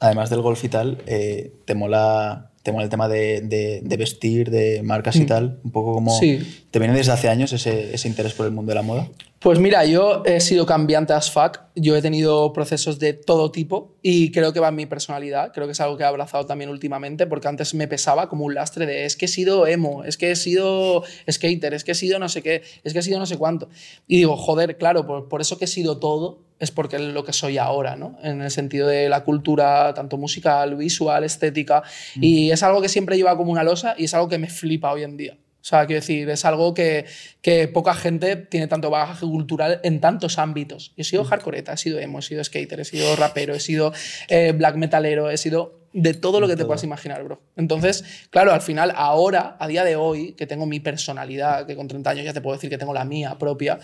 además del golf y tal, eh, te mola. Te mola el tema de, de- de vestir, de marcas y tal. Un poco como. Sí. ¿Te viene desde hace años ese, ese interés por el mundo de la moda? Pues mira, yo he sido cambiante as fuck. Yo he tenido procesos de todo tipo y creo que va en mi personalidad. Creo que es algo que he abrazado también últimamente porque antes me pesaba como un lastre de es que he sido emo, es que he sido skater, es que he sido no sé qué, es que he sido no sé cuánto. Y digo, joder, claro, por, por eso que he sido todo es porque es lo que soy ahora, ¿no? En el sentido de la cultura, tanto musical, visual, estética. Y es algo que siempre lleva como una losa y es algo que me flipa hoy en día. O sea, quiero decir, es algo que, que poca gente tiene tanto bagaje cultural en tantos ámbitos. Yo he sido hardcoreta, he sido emo, he sido skater, he sido rapero, he sido eh, black metalero, he sido de todo lo que te puedas imaginar, bro. Entonces, claro, al final, ahora, a día de hoy, que tengo mi personalidad, que con 30 años ya te puedo decir que tengo la mía propia,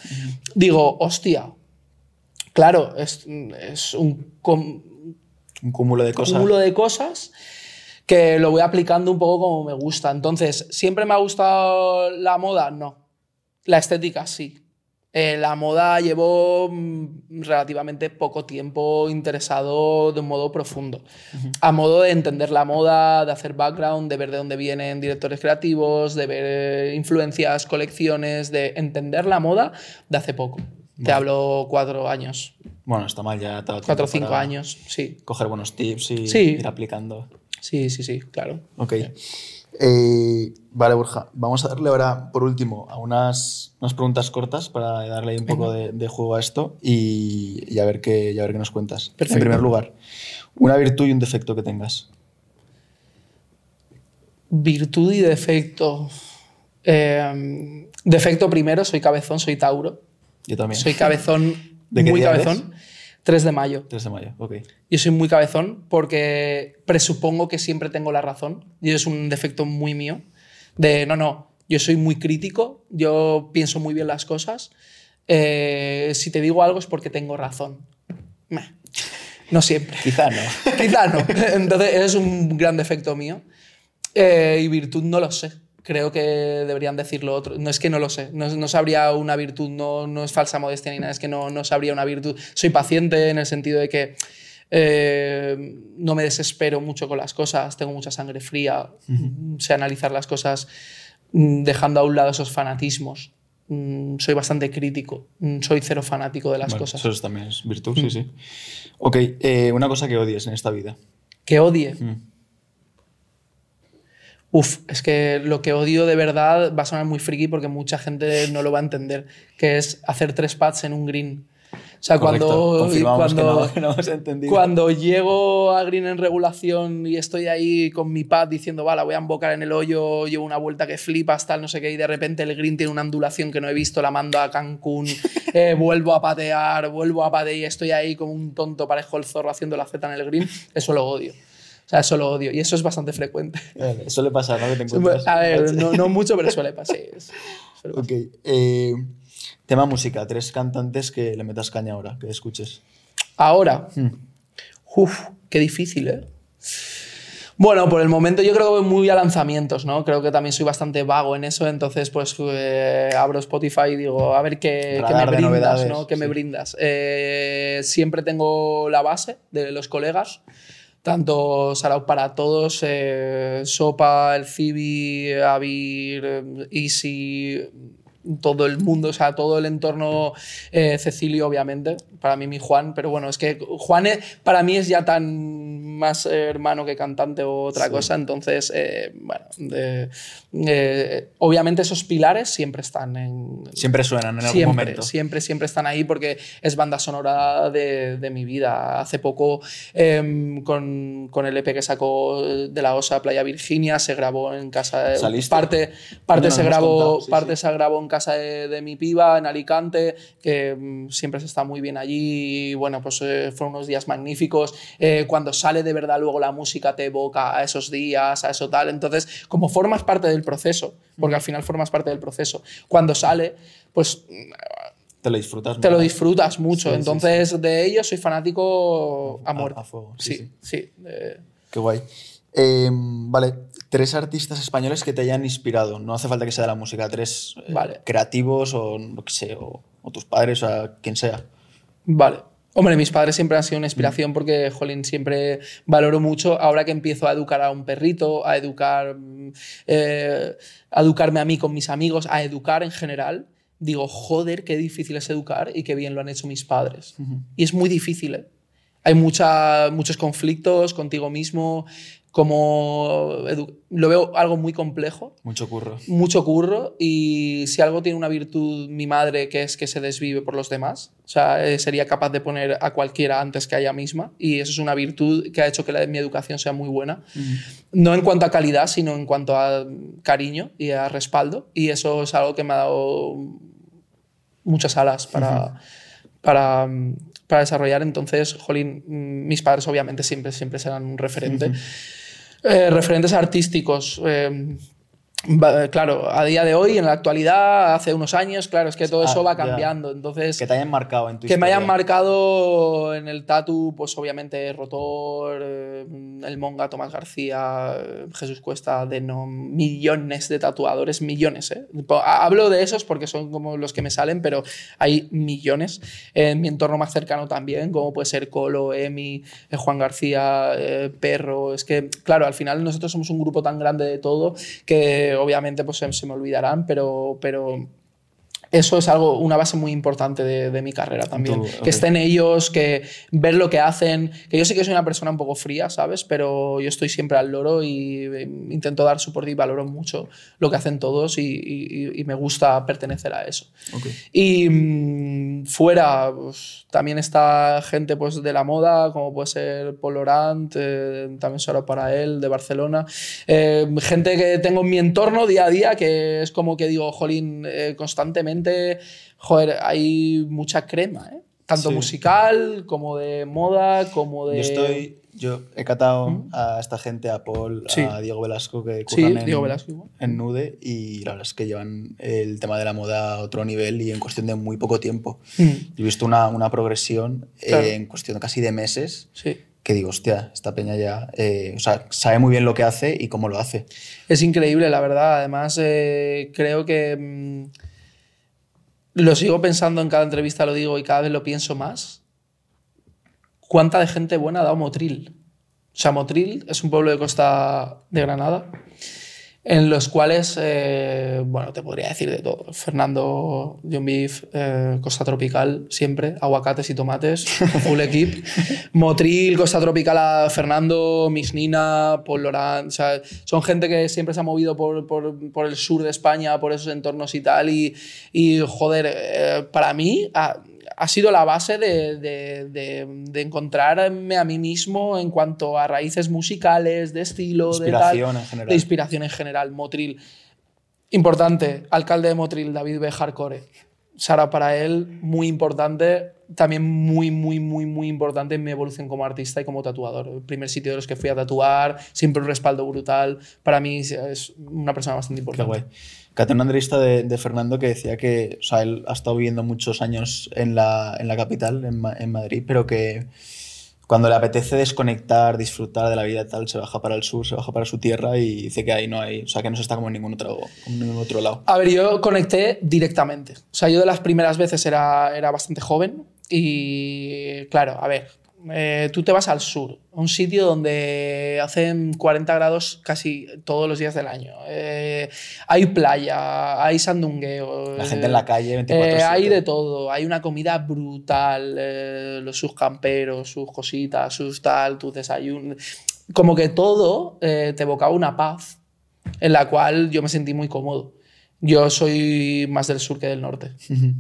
digo, hostia, claro, es, es un, com- Un cúmulo de cosas. cúmulo de cosas que lo voy aplicando un poco como me gusta. Entonces, ¿siempre me ha gustado la moda? No. La estética sí. Eh, la moda llevo mm, relativamente poco tiempo interesado de un modo profundo. A modo de entender la moda, de hacer background, de ver de dónde vienen directores creativos, de ver eh, influencias, colecciones, de entender la moda de hace poco. Te hablo cuatro años, Bueno, está mal ya. cuatro o cinco años, sí. Coger buenos tips y Sí. ir aplicando. Sí, sí, sí, claro. Ok. Eh, vale, Borja. Vamos a darle ahora, por último, a unas, unas preguntas cortas para darle un poco de, de juego a esto y, y a ver qué, y a ver qué nos cuentas. Perfecto. En primer lugar, una virtud y un defecto que tengas. Virtud y defecto. Eh, defecto primero, soy cabezón, soy Tauro. Yo también. Soy cabezón, ¿De qué muy cabezón. 3 de mayo. 3 de mayo, ok. Yo soy muy cabezón porque presupongo que siempre tengo la razón. Y es un defecto muy mío. De, no, no, yo soy muy crítico, yo pienso muy bien las cosas. Eh, si te digo algo es porque tengo razón. Meh. No siempre. Quizá no. Quizá no. Entonces, es un gran defecto mío. Eh, y virtud no lo sé. Creo que deberían decirlo otro. No es que no lo sé. No, no sabría una virtud. No, no es falsa modestia ni nada. Es que no, no sabría una virtud. Soy paciente en el sentido de que eh, no me desespero mucho con las cosas. Tengo mucha sangre fría. Sé analizar las cosas mm, dejando a un lado esos fanatismos. Mm, Soy bastante crítico. Mm, Soy cero fanático de las cosas. Eso es- también es virtud, sí, sí. Ok, eh, una cosa que odies en esta vida. Que odie. Mm. Uf, es que lo que odio de verdad va a sonar muy friki porque mucha gente no lo va a entender, que es hacer tres pads en un green. O sea, Correcto. cuando, que cuando, no- que no hemos entendido. cuando llego a green en regulación y estoy ahí con mi pad diciendo, vale, voy a embocar en el hoyo, llevo una vuelta que flipas, tal, no sé qué, y de repente el green tiene una ondulación que no he visto, la mando a Cancún, eh, vuelvo a patear, vuelvo a patear y estoy ahí como un tonto parejo el zorro haciendo la Z en el green, eso lo odio. O sea, eso lo odio. Y eso es bastante frecuente. Vale, Suele pasar, ¿no? Que te encuentras. A ver, no, no mucho, pero suele pasar. sí, es- suele pasar. Ok. eh, tema música. Tres cantantes que le metas caña ahora, que escuches. Ahora, Hmm. uf, qué difícil, ¿eh? Bueno, por el momento yo creo que voy muy a lanzamientos, ¿no? Creo que también soy bastante vago en eso, entonces pues eh, abro Spotify y digo, a ver qué, qué me brindas, ¿no? ¿Qué me brindas? Eh, siempre tengo la base de los colegas, tanto Sarau para todos, eh, Sopa, el Cibi, Avir, eh, Easy, todo el mundo, o sea, todo el entorno, eh, Cecilio, obviamente, para mí mi Juan, pero bueno, es que Juan es- para mí es ya tan más hermano que cantante o otra cosa, entonces, eh, bueno, de- eh, obviamente esos pilares siempre están en... Siempre suenan en algún Siempre, momento. siempre, siempre están ahí porque es banda sonora de, de mi vida. Hace poco, em, con, con el EP que sacó de la OSA Playa Virginia, se grabó en casa. de- ¿Saliste? Parte, parte, No, no, se, grabó, contado, sí, parte sí. se grabó en casa de, de mi piba, en Alicante, que mm, siempre se está muy bien allí. Y bueno, pues eh, fueron unos días magníficos. Eh, cuando sale de verdad luego la música te evoca a esos días, a eso tal. Entonces, como formas parte del proceso, porque al final formas parte del proceso, cuando sale, pues Te lo disfrutas te lo mucho. disfrutas mucho. Sí, sí, Entonces, de ellos soy fanático a A- muerte. a fuego, sí, Sí, eh, Qué guay. Em, vale, tres artistas españoles que te hayan inspirado. No hace falta que sea de la música, tres eh, creativos o lo que sé, o, o tus padres, o sea, quien sea. Vale. Hombre, mis padres siempre han sido una inspiración porque, jolín, siempre valoro mucho, ahora que empiezo a educar a un perrito, a educar, mm, eh, a educarme a mí con mis amigos, a educar en general, digo, joder, qué difícil es educar y qué bien lo han hecho mis padres. Y es muy difícil, ¿eh? Hay mucha, muchos conflictos contigo mismo, como lo veo algo muy complejo. Mucho curro. mucho curro. Y si algo tiene una virtud mi madre que es que se desvive por los demás, o sea, eh, sería capaz de poner a cualquiera antes que a ella misma. Y eso es una virtud que ha hecho que la, mi educación sea muy buena, no en cuanto a calidad, sino en cuanto a cariño y a respaldo. Y eso es algo que me ha dado muchas alas para, para, para desarrollar, entonces, jolín, mm, mis padres obviamente siempre, siempre serán un referente. Eh, referentes artísticos. eh, claro, a día de hoy, en la actualidad, hace unos años, claro, es que todo Ah, eso va ya. cambiando. Entonces, Que te hayan marcado en tu que me hayan marcado en el tatu, pues obviamente Rotor, eh, el Monga, Tomás García, Jesús Cuesta, de no, millones de tatuadores, millones. ¿eh? Ha- Hablo de esos porque son como los que me salen, pero hay millones. En mi entorno más cercano también, como puede ser Colo, Emi, eh, Juan García, Perro. Es que, claro, al final nosotros somos un grupo tan grande de todo que obviamente pues, se, se me olvidarán, pero... pero eso es algo, una base muy importante de, de mi carrera también. Tú, Que ok. estén ellos, que ver lo que hacen. Que yo sé que soy una persona un poco fría, ¿sabes? Pero yo estoy siempre al loro y eh, intento dar soporte y valoro mucho lo que hacen todos y, y- y me gusta pertenecer a eso. Ok. Y mm, fuera pues, también está gente pues, de la moda, como puede ser Paul Laurent, eh, también solo para él, de Barcelona. Eh, gente que tengo en mi entorno día a día, que es como que digo, jolín, eh, constantemente, joder, hay mucha crema, ¿eh? Tanto Sí. musical, como de moda, como de... Yo estoy. Yo he catado a esta gente, a Paul, Sí. a Diego Velasco, que Sí, en, Diego Velasco igual. en Nude, y la verdad es que llevan el tema de la moda a otro nivel y en cuestión de muy poco tiempo. Mm, he visto una, una progresión eh, Claro. en cuestión casi de meses sí. que digo, hostia, esta peña ya. eh, o sea, sabe muy bien lo que hace y cómo lo hace. Es increíble, la verdad. Además, eh, creo que mm, lo sigo pensando en cada entrevista, lo digo y cada vez lo pienso más. ¿Cuánta de gente buena ha dado Motril? O sea, Motril es un pueblo de costa de Granada en los cuales, eh, bueno, te podría decir de todo. Fernando, John Beef, eh, Costa Tropical, siempre, aguacates y tomates, full equip. Motril, Costa Tropical a Fernando, Miss Nina, Paul Laurent, o sea, son gente que siempre se ha movido por, por- por el sur de España, por esos entornos y tal, y, y joder, eh, para mí ha, ha sido la base de, de- de- de encontrarme a mí mismo en cuanto a raíces musicales, de estilo, de tal. Inspiración en general. De inspiración en general, Motril. Importante, alcalde de Motril, David B. Hardcore. Sara para él, muy importante. También muy, muy, muy, muy importante en mi evolución como artista y como tatuador. El primer sitio de los que fui a tatuar, siempre un respaldo brutal. Para mí es una persona bastante Qué importante. guay. Caté una entrevista de, de Fernando que decía que, o sea, él ha estado viviendo muchos años en la, en la capital, en, en Madrid, pero que cuando le apetece desconectar, disfrutar de la vida tal, se baja para el sur, se baja para su tierra y dice que ahí no hay, o sea, que no se está como en ningún otro, en ningún otro lado. A ver, yo conecté directamente. O sea, yo de las primeras veces era, era bastante joven y, claro, a ver, eh, tú te vas al sur, a un sitio donde hacen 40 grados casi todos los días del año. Eh, hay playa, hay sandungueo. La gente en la calle, 24/7. eh, hay de todo, hay una comida brutal, eh, los sus camperos, sus cositas, sus tal, tus desayunos. Como que todo te evocaba una paz en la cual yo me sentí muy cómodo. Yo soy más del sur que del norte,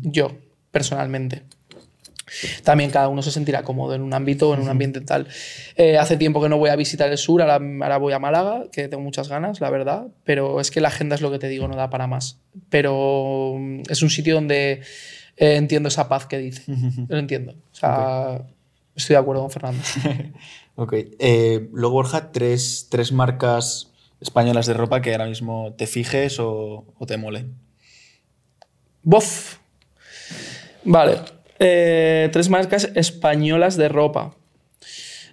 yo, personalmente. También cada uno se sentirá cómodo en un ámbito o en un ambiente tal. Eh, hace tiempo que no voy a visitar el sur, ahora, ahora voy a Málaga, que tengo muchas ganas, la verdad, pero es que la agenda es lo que te digo, no da para más. Pero mm, es un sitio donde eh, entiendo esa paz que dice, lo entiendo. O sea, estoy de acuerdo con Fernando. Ok. Eh, luego, Borja, tres, tres marcas españolas de ropa que ahora mismo te fijes o, o te molen. Bof. Vale. Eh, tres marcas españolas de ropa.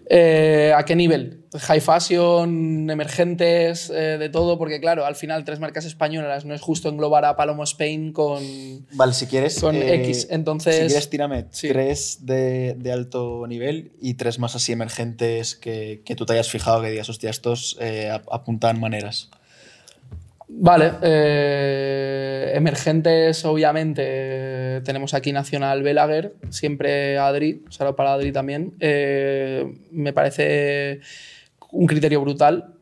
Eh, ¿A qué nivel? High fashion, emergentes, eh, de todo, porque claro, al final tres marcas españolas no es justo englobar a Palomo Spain con. Vale, si quieres. Con X. Entonces. Si quieres, tírame tres de, de, alto nivel y tres más así emergentes que, que, tú te hayas fijado que digas, hostia, estos apuntan maneras. Vale, eh, emergentes obviamente tenemos aquí Nacional Belager, siempre Adri, saludo para Adri también. Eh, me parece un criterio brutal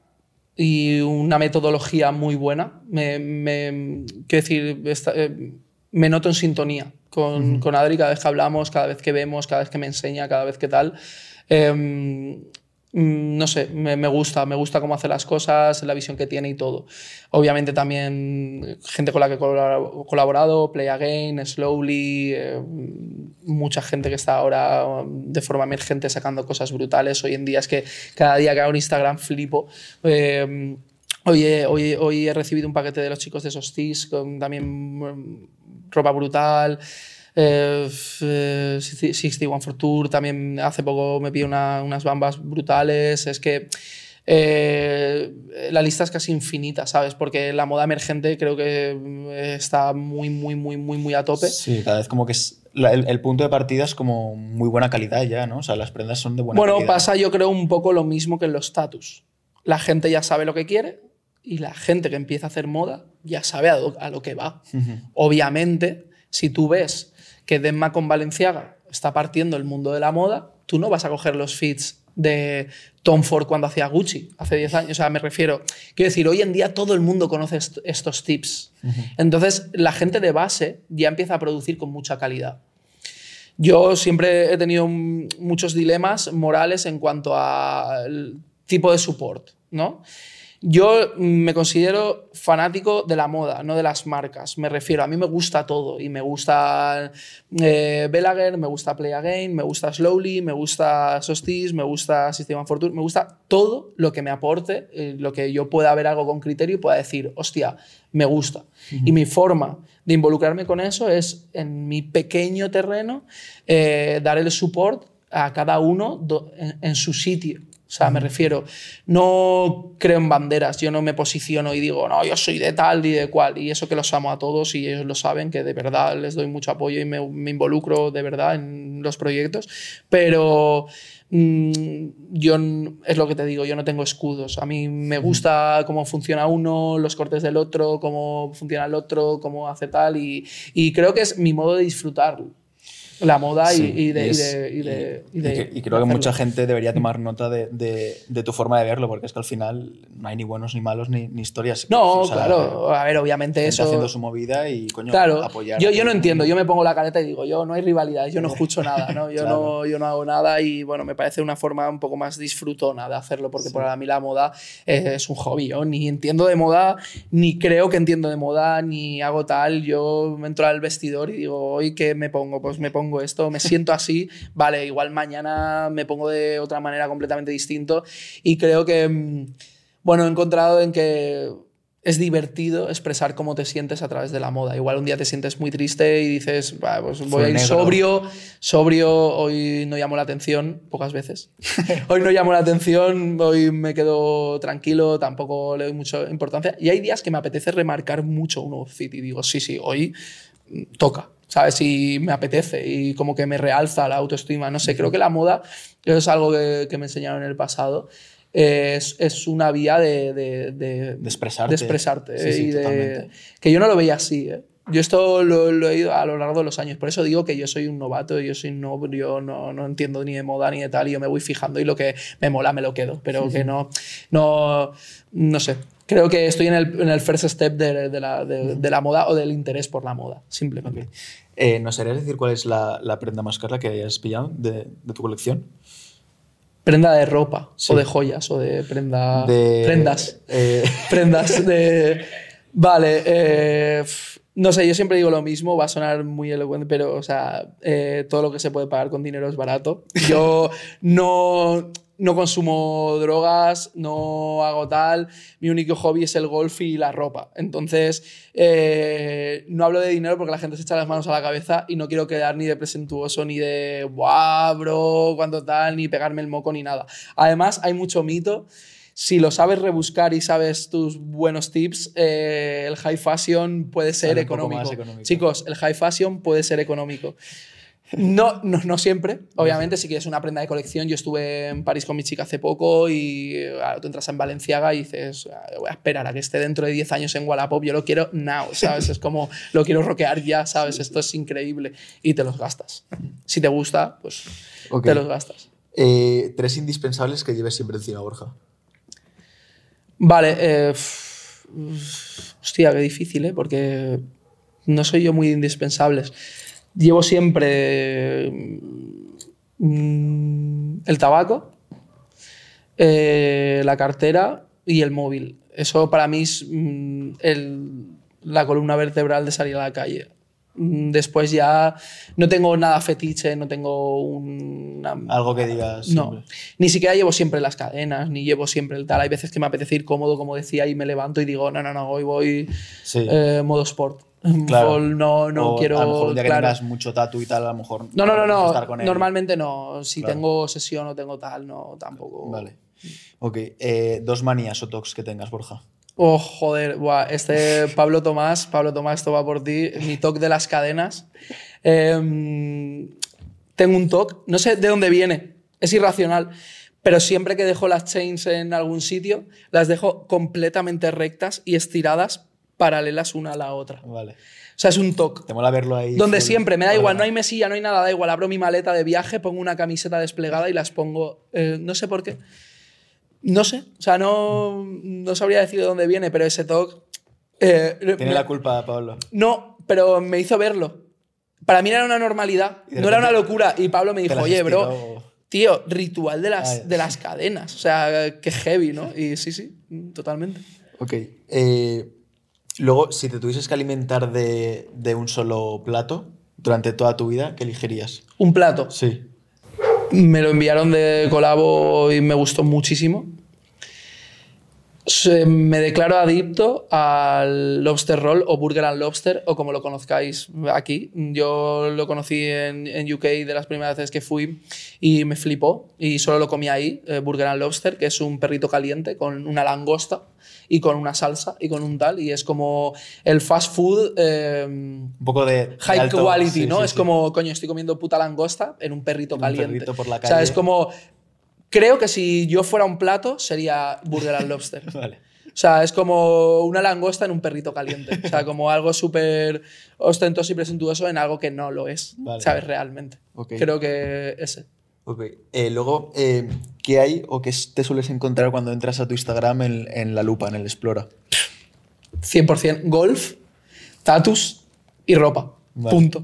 y una metodología muy buena. Me, me quiero decir, eh, me noto en sintonía con, con, Adri cada vez que hablamos, cada vez que vemos, cada vez que me enseña, cada vez que tal. Em, no sé, me, gusta, me gusta cómo hace las cosas, la visión que tiene y todo. Obviamente también gente con la que he colaborado, Play Again, Slowly, eh, mucha gente que está ahora de forma emergente sacando cosas brutales. Hoy en día es que cada día que hago un Instagram flipo. Eh, hoy, he, hoy, hoy, he recibido un paquete de los chicos de Sostis con también mm, ropa brutal. 61 eh, for Tour también hace poco me pide unas bambas brutales. Es que eh, la lista es casi infinita, ¿sabes? Porque la moda emergente creo que eh, está muy, muy, muy, muy, muy a tope. Sí, cada vez como que es. el, punto de partida es como muy buena calidad ya, ¿no? O sea, las prendas son de buena calidad. Bueno, pasa yo creo un poco lo mismo que en los status. La gente ya sabe lo que quiere y la gente que empieza a hacer moda ya sabe a lo, que va. Obviamente, si tú ves que Denma con Valenciaga está partiendo el mundo de la moda, tú no vas a coger los feeds de Tom Ford cuando hacía Gucci hace 10 años. O sea, me refiero, quiero decir, hoy en día todo el mundo conoce estos tips. Entonces, la gente de base ya empieza a producir con mucha calidad. Yo siempre he tenido muchos dilemas morales en cuanto al tipo de support, ¿no? Yo me considero fanático de la moda, no de las marcas. Me refiero, a mí me gusta todo y me gusta eh, Belager, me gusta Play Again, me gusta Slowly, me gusta Sostis, me gusta System Fortune, me gusta todo lo que me aporte, eh, lo que yo pueda ver algo con criterio y pueda decir, hostia, me gusta. Y mi forma de involucrarme con eso es en mi pequeño terreno eh, dar el support a cada uno en su sitio. O sea, me refiero, no creo en banderas, yo no me posiciono y digo, no, yo soy de tal y de cual, y eso que los amo a todos y ellos lo saben, que de verdad les doy mucho apoyo y me, involucro de verdad en los proyectos, pero mm, yo, es lo que te digo, yo no tengo escudos, a mí me gusta cómo funciona uno, los cortes del otro, cómo funciona el otro, cómo hace tal, y, y creo que es mi modo de disfrutarlo la moda y, de, y, creo que mucha gente debería tomar nota de, tu forma de verlo, porque es que al final no hay ni buenos ni malos ni, historias. No, claro. A ver, obviamente eso. haciendo su movida y coño, claro, Yo, yo no entiendo, yo me pongo la careta y digo, yo no hay rivalidad, yo no escucho nada, ¿no? Yo, no, yo no hago nada y bueno, me parece una forma un poco más disfrutona de hacerlo, porque para mí la moda es un hobby. Yo ni entiendo de moda, ni creo que entiendo de moda, ni hago tal. Yo me entro al vestidor y digo, hoy qué me pongo, pues me pongo esto, me siento así, vale, igual mañana me pongo de otra manera completamente distinto y creo que, mm, bueno, he encontrado en que es divertido expresar cómo te sientes a través de la moda. Igual un día te sientes muy triste y dices, pues voy a ir sobrio, sobrio, hoy no llamo la atención, pocas veces. hoy no llamo la atención, hoy me quedo tranquilo, tampoco le doy mucha importancia. Y hay días que me apetece remarcar mucho un outfit y digo, sí, sí, hoy toca. ¿Sabes? Si me apetece y como que me realza la autoestima. No sé, creo que la moda, es algo que, me enseñaron en el pasado, es, es una vía de, de, de, expresarte. De expresarte y de, que yo no lo veía así. ¿eh? Yo esto lo, he ido a lo largo de los años, por eso digo que yo soy un novato, yo soy no, yo no, no, entiendo ni de moda ni de tal, y yo me voy fijando y lo que me mola me lo quedo, pero que no, no, no sé, creo que estoy en el, en el first step de, de, la, de, la, moda o del interés por la moda, simplemente. Eh, ¿Nos harías decir cuál es la, la, prenda más cara que hayas pillado de, tu colección? Prenda de ropa, o de joyas, o de prenda... Prendas. Eh... Prendas de... Vale, eh, no sé, yo siempre digo lo mismo, va a sonar muy elocuente, pero, o sea, todo lo que se puede pagar con dinero es barato. Yo no no consumo drogas, no hago tal, mi único hobby es el golf y la ropa. Entonces, eh, no hablo de dinero porque la gente se echa las manos a la cabeza y no quiero quedar ni de presentuoso, ni de, ¡buah, bro! cuando tal, ni pegarme el moco, ni nada. Además, hay mucho mito si lo sabes rebuscar y sabes tus buenos tips, eh, el high fashion puede ser económico. Chicos, el high fashion puede ser económico. No, no, no, siempre, obviamente, si quieres una prenda de colección. Yo estuve en París con mi chica hace poco y ahora tú entras en Valenciaga y dices, ah, voy a esperar a que esté dentro de 10 años en Wallapop, yo lo quiero now, ¿sabes? Es como, lo quiero rockear ya, ¿sabes? Esto es increíble. Y te los gastas. Si te gusta, pues te los gastas. Eh, tres indispensables que lleves siempre encima, Borja. Vale, eh, hostia, qué difícil, ¿eh? Porque no soy yo muy indispensable. Llevo siempre mm, el tabaco, eh, la cartera y el móvil. Eso para mí es mm, la columna vertebral de salir a la calle. Mm, después ya no tengo nada fetiche, no tengo un... Algo que digas. No, ni siquiera llevo siempre las cadenas, ni llevo siempre el tal. Hay veces que me apetece ir cómodo, como decía, y me levanto y digo, no, no, no, hoy voy eh, modo sport. Claro. No, no quiero. A lo mejor un día que tengas mucho tatu y tal, a lo mejor. No, no, no, no. Normalmente no. Si tengo sesión o tengo tal, no, tampoco. Vale. Ok. Eh, dos manías o tocs que tengas, Borja. Oh, joder, este Pablo Tomás, Pablo Tomás, esto va por ti, mi toque de las cadenas. Em, tengo un toque, no sé de dónde viene, es irracional, pero siempre que dejo las chains en algún sitio, las dejo completamente rectas y estiradas, paralelas una a la otra. Vale. O sea, es un toque. Te mola verlo ahí. Donde siempre, me da igual, no hay mesilla, no hay nada, da igual. Abro mi maleta de viaje, pongo una camiseta desplegada y las pongo. Eh, no sé por qué. No sé, o sea, no, no sabría decir de dónde viene, pero ese toque... Eh, Tiene la culpa, Pablo. No, pero me hizo verlo. Para mí era una normalidad, no era una locura. Y Pablo me dijo, oye, bro, tío, ritual de las, de las cadenas. O sea, qué heavy, ¿no? Y sí, sí, totalmente. Ok. Eh, luego, si te tuvieses que alimentar de, de un solo plato durante toda tu vida, ¿qué elegirías? ¿Un plato? Sí. Me lo enviaron de colabo y me gustó muchísimo. Me declaro adicto al lobster roll o burger and lobster o como lo conozcáis aquí. Yo lo conocí en, en UK de las primeras veces que fui y me flipó y solo lo comí ahí, eh, burger and lobster, que es un perrito caliente con una langosta y con una salsa y con un tal. Y es como el fast food. Em, un poco de. High quality, ¿no? es como, coño, estoy comiendo puta langosta en un perrito caliente. Un perrito por la calle. O sea, es como. Creo que si yo fuera un plato sería Burger and Lobster. vale. O sea, es como una langosta en un perrito caliente. O sea, como algo súper ostentoso y presuntuoso en algo que no lo es, ¿sabes? Realmente. Creo que ese. Ok. Eh, luego, eh, ¿qué hay o qué te sueles encontrar cuando entras a tu Instagram en, la lupa, en el Explora? 100% golf, tatus y ropa. Punto.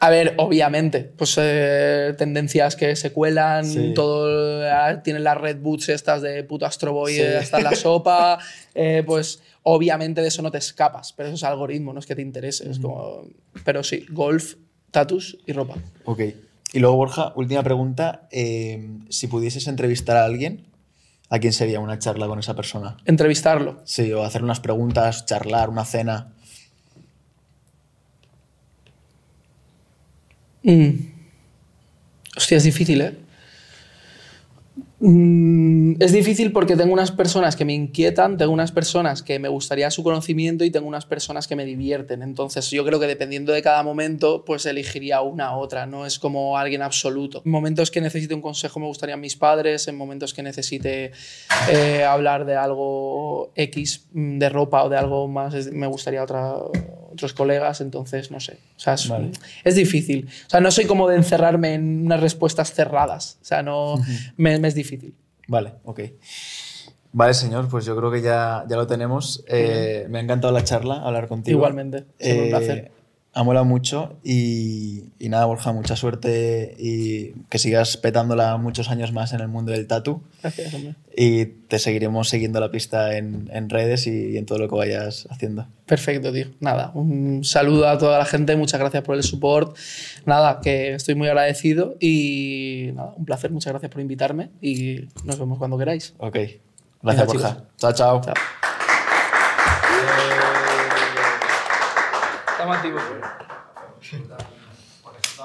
A ver, obviamente, pues eh, tendencias que se cuelan, todo tienen las red boots estas de puto Astro Boy hasta la sopa, pues obviamente de eso no te escapas, pero eso es algoritmo, no es que te interese, es como... Pero sí, golf, tatus y ropa. Ok. Y luego, Borja, última pregunta. Eh, si pudieses entrevistar a alguien, ¿a quién sería una charla con esa persona? ¿Entrevistarlo? Sí, o hacer unas preguntas, charlar, una cena. Mm. Hostia, es difícil, ¿eh? Mm, es difícil porque tengo unas personas que me inquietan, tengo unas personas que me gustaría su conocimiento y tengo unas personas que me divierten. Entonces yo creo que dependiendo de cada momento, pues elegiría una u otra, no es como alguien absoluto. En momentos que necesite un consejo me gustarían mis padres, en momentos que necesite eh, hablar de algo X, mm, de ropa o de algo más, me gustaría otra, otros colegas, entonces no sé. O sea, es, difícil. O sea, no soy como de encerrarme en unas respuestas cerradas. O sea, no, me es difícil. Vale, ok. Vale, señor, pues yo creo que ya, ya lo tenemos. Eh, me ha encantado la charla, hablar contigo. Igualmente, es un eh, placer. Ha molado mucho y, y nada, Borja, mucha suerte y que sigas petándola muchos años más en el mundo del tatu. Gracias, hombre. Y te seguiremos siguiendo la pista en, en redes y, en todo lo que vayas haciendo. Perfecto, tío. Nada, un saludo a toda la gente, muchas gracias por el support. Nada, que estoy muy agradecido y nada, un placer, muchas gracias por invitarme y nos vemos cuando queráis. Ok. Gracias, Venga, Borja. Chao, chao. Chao. Estamos activos.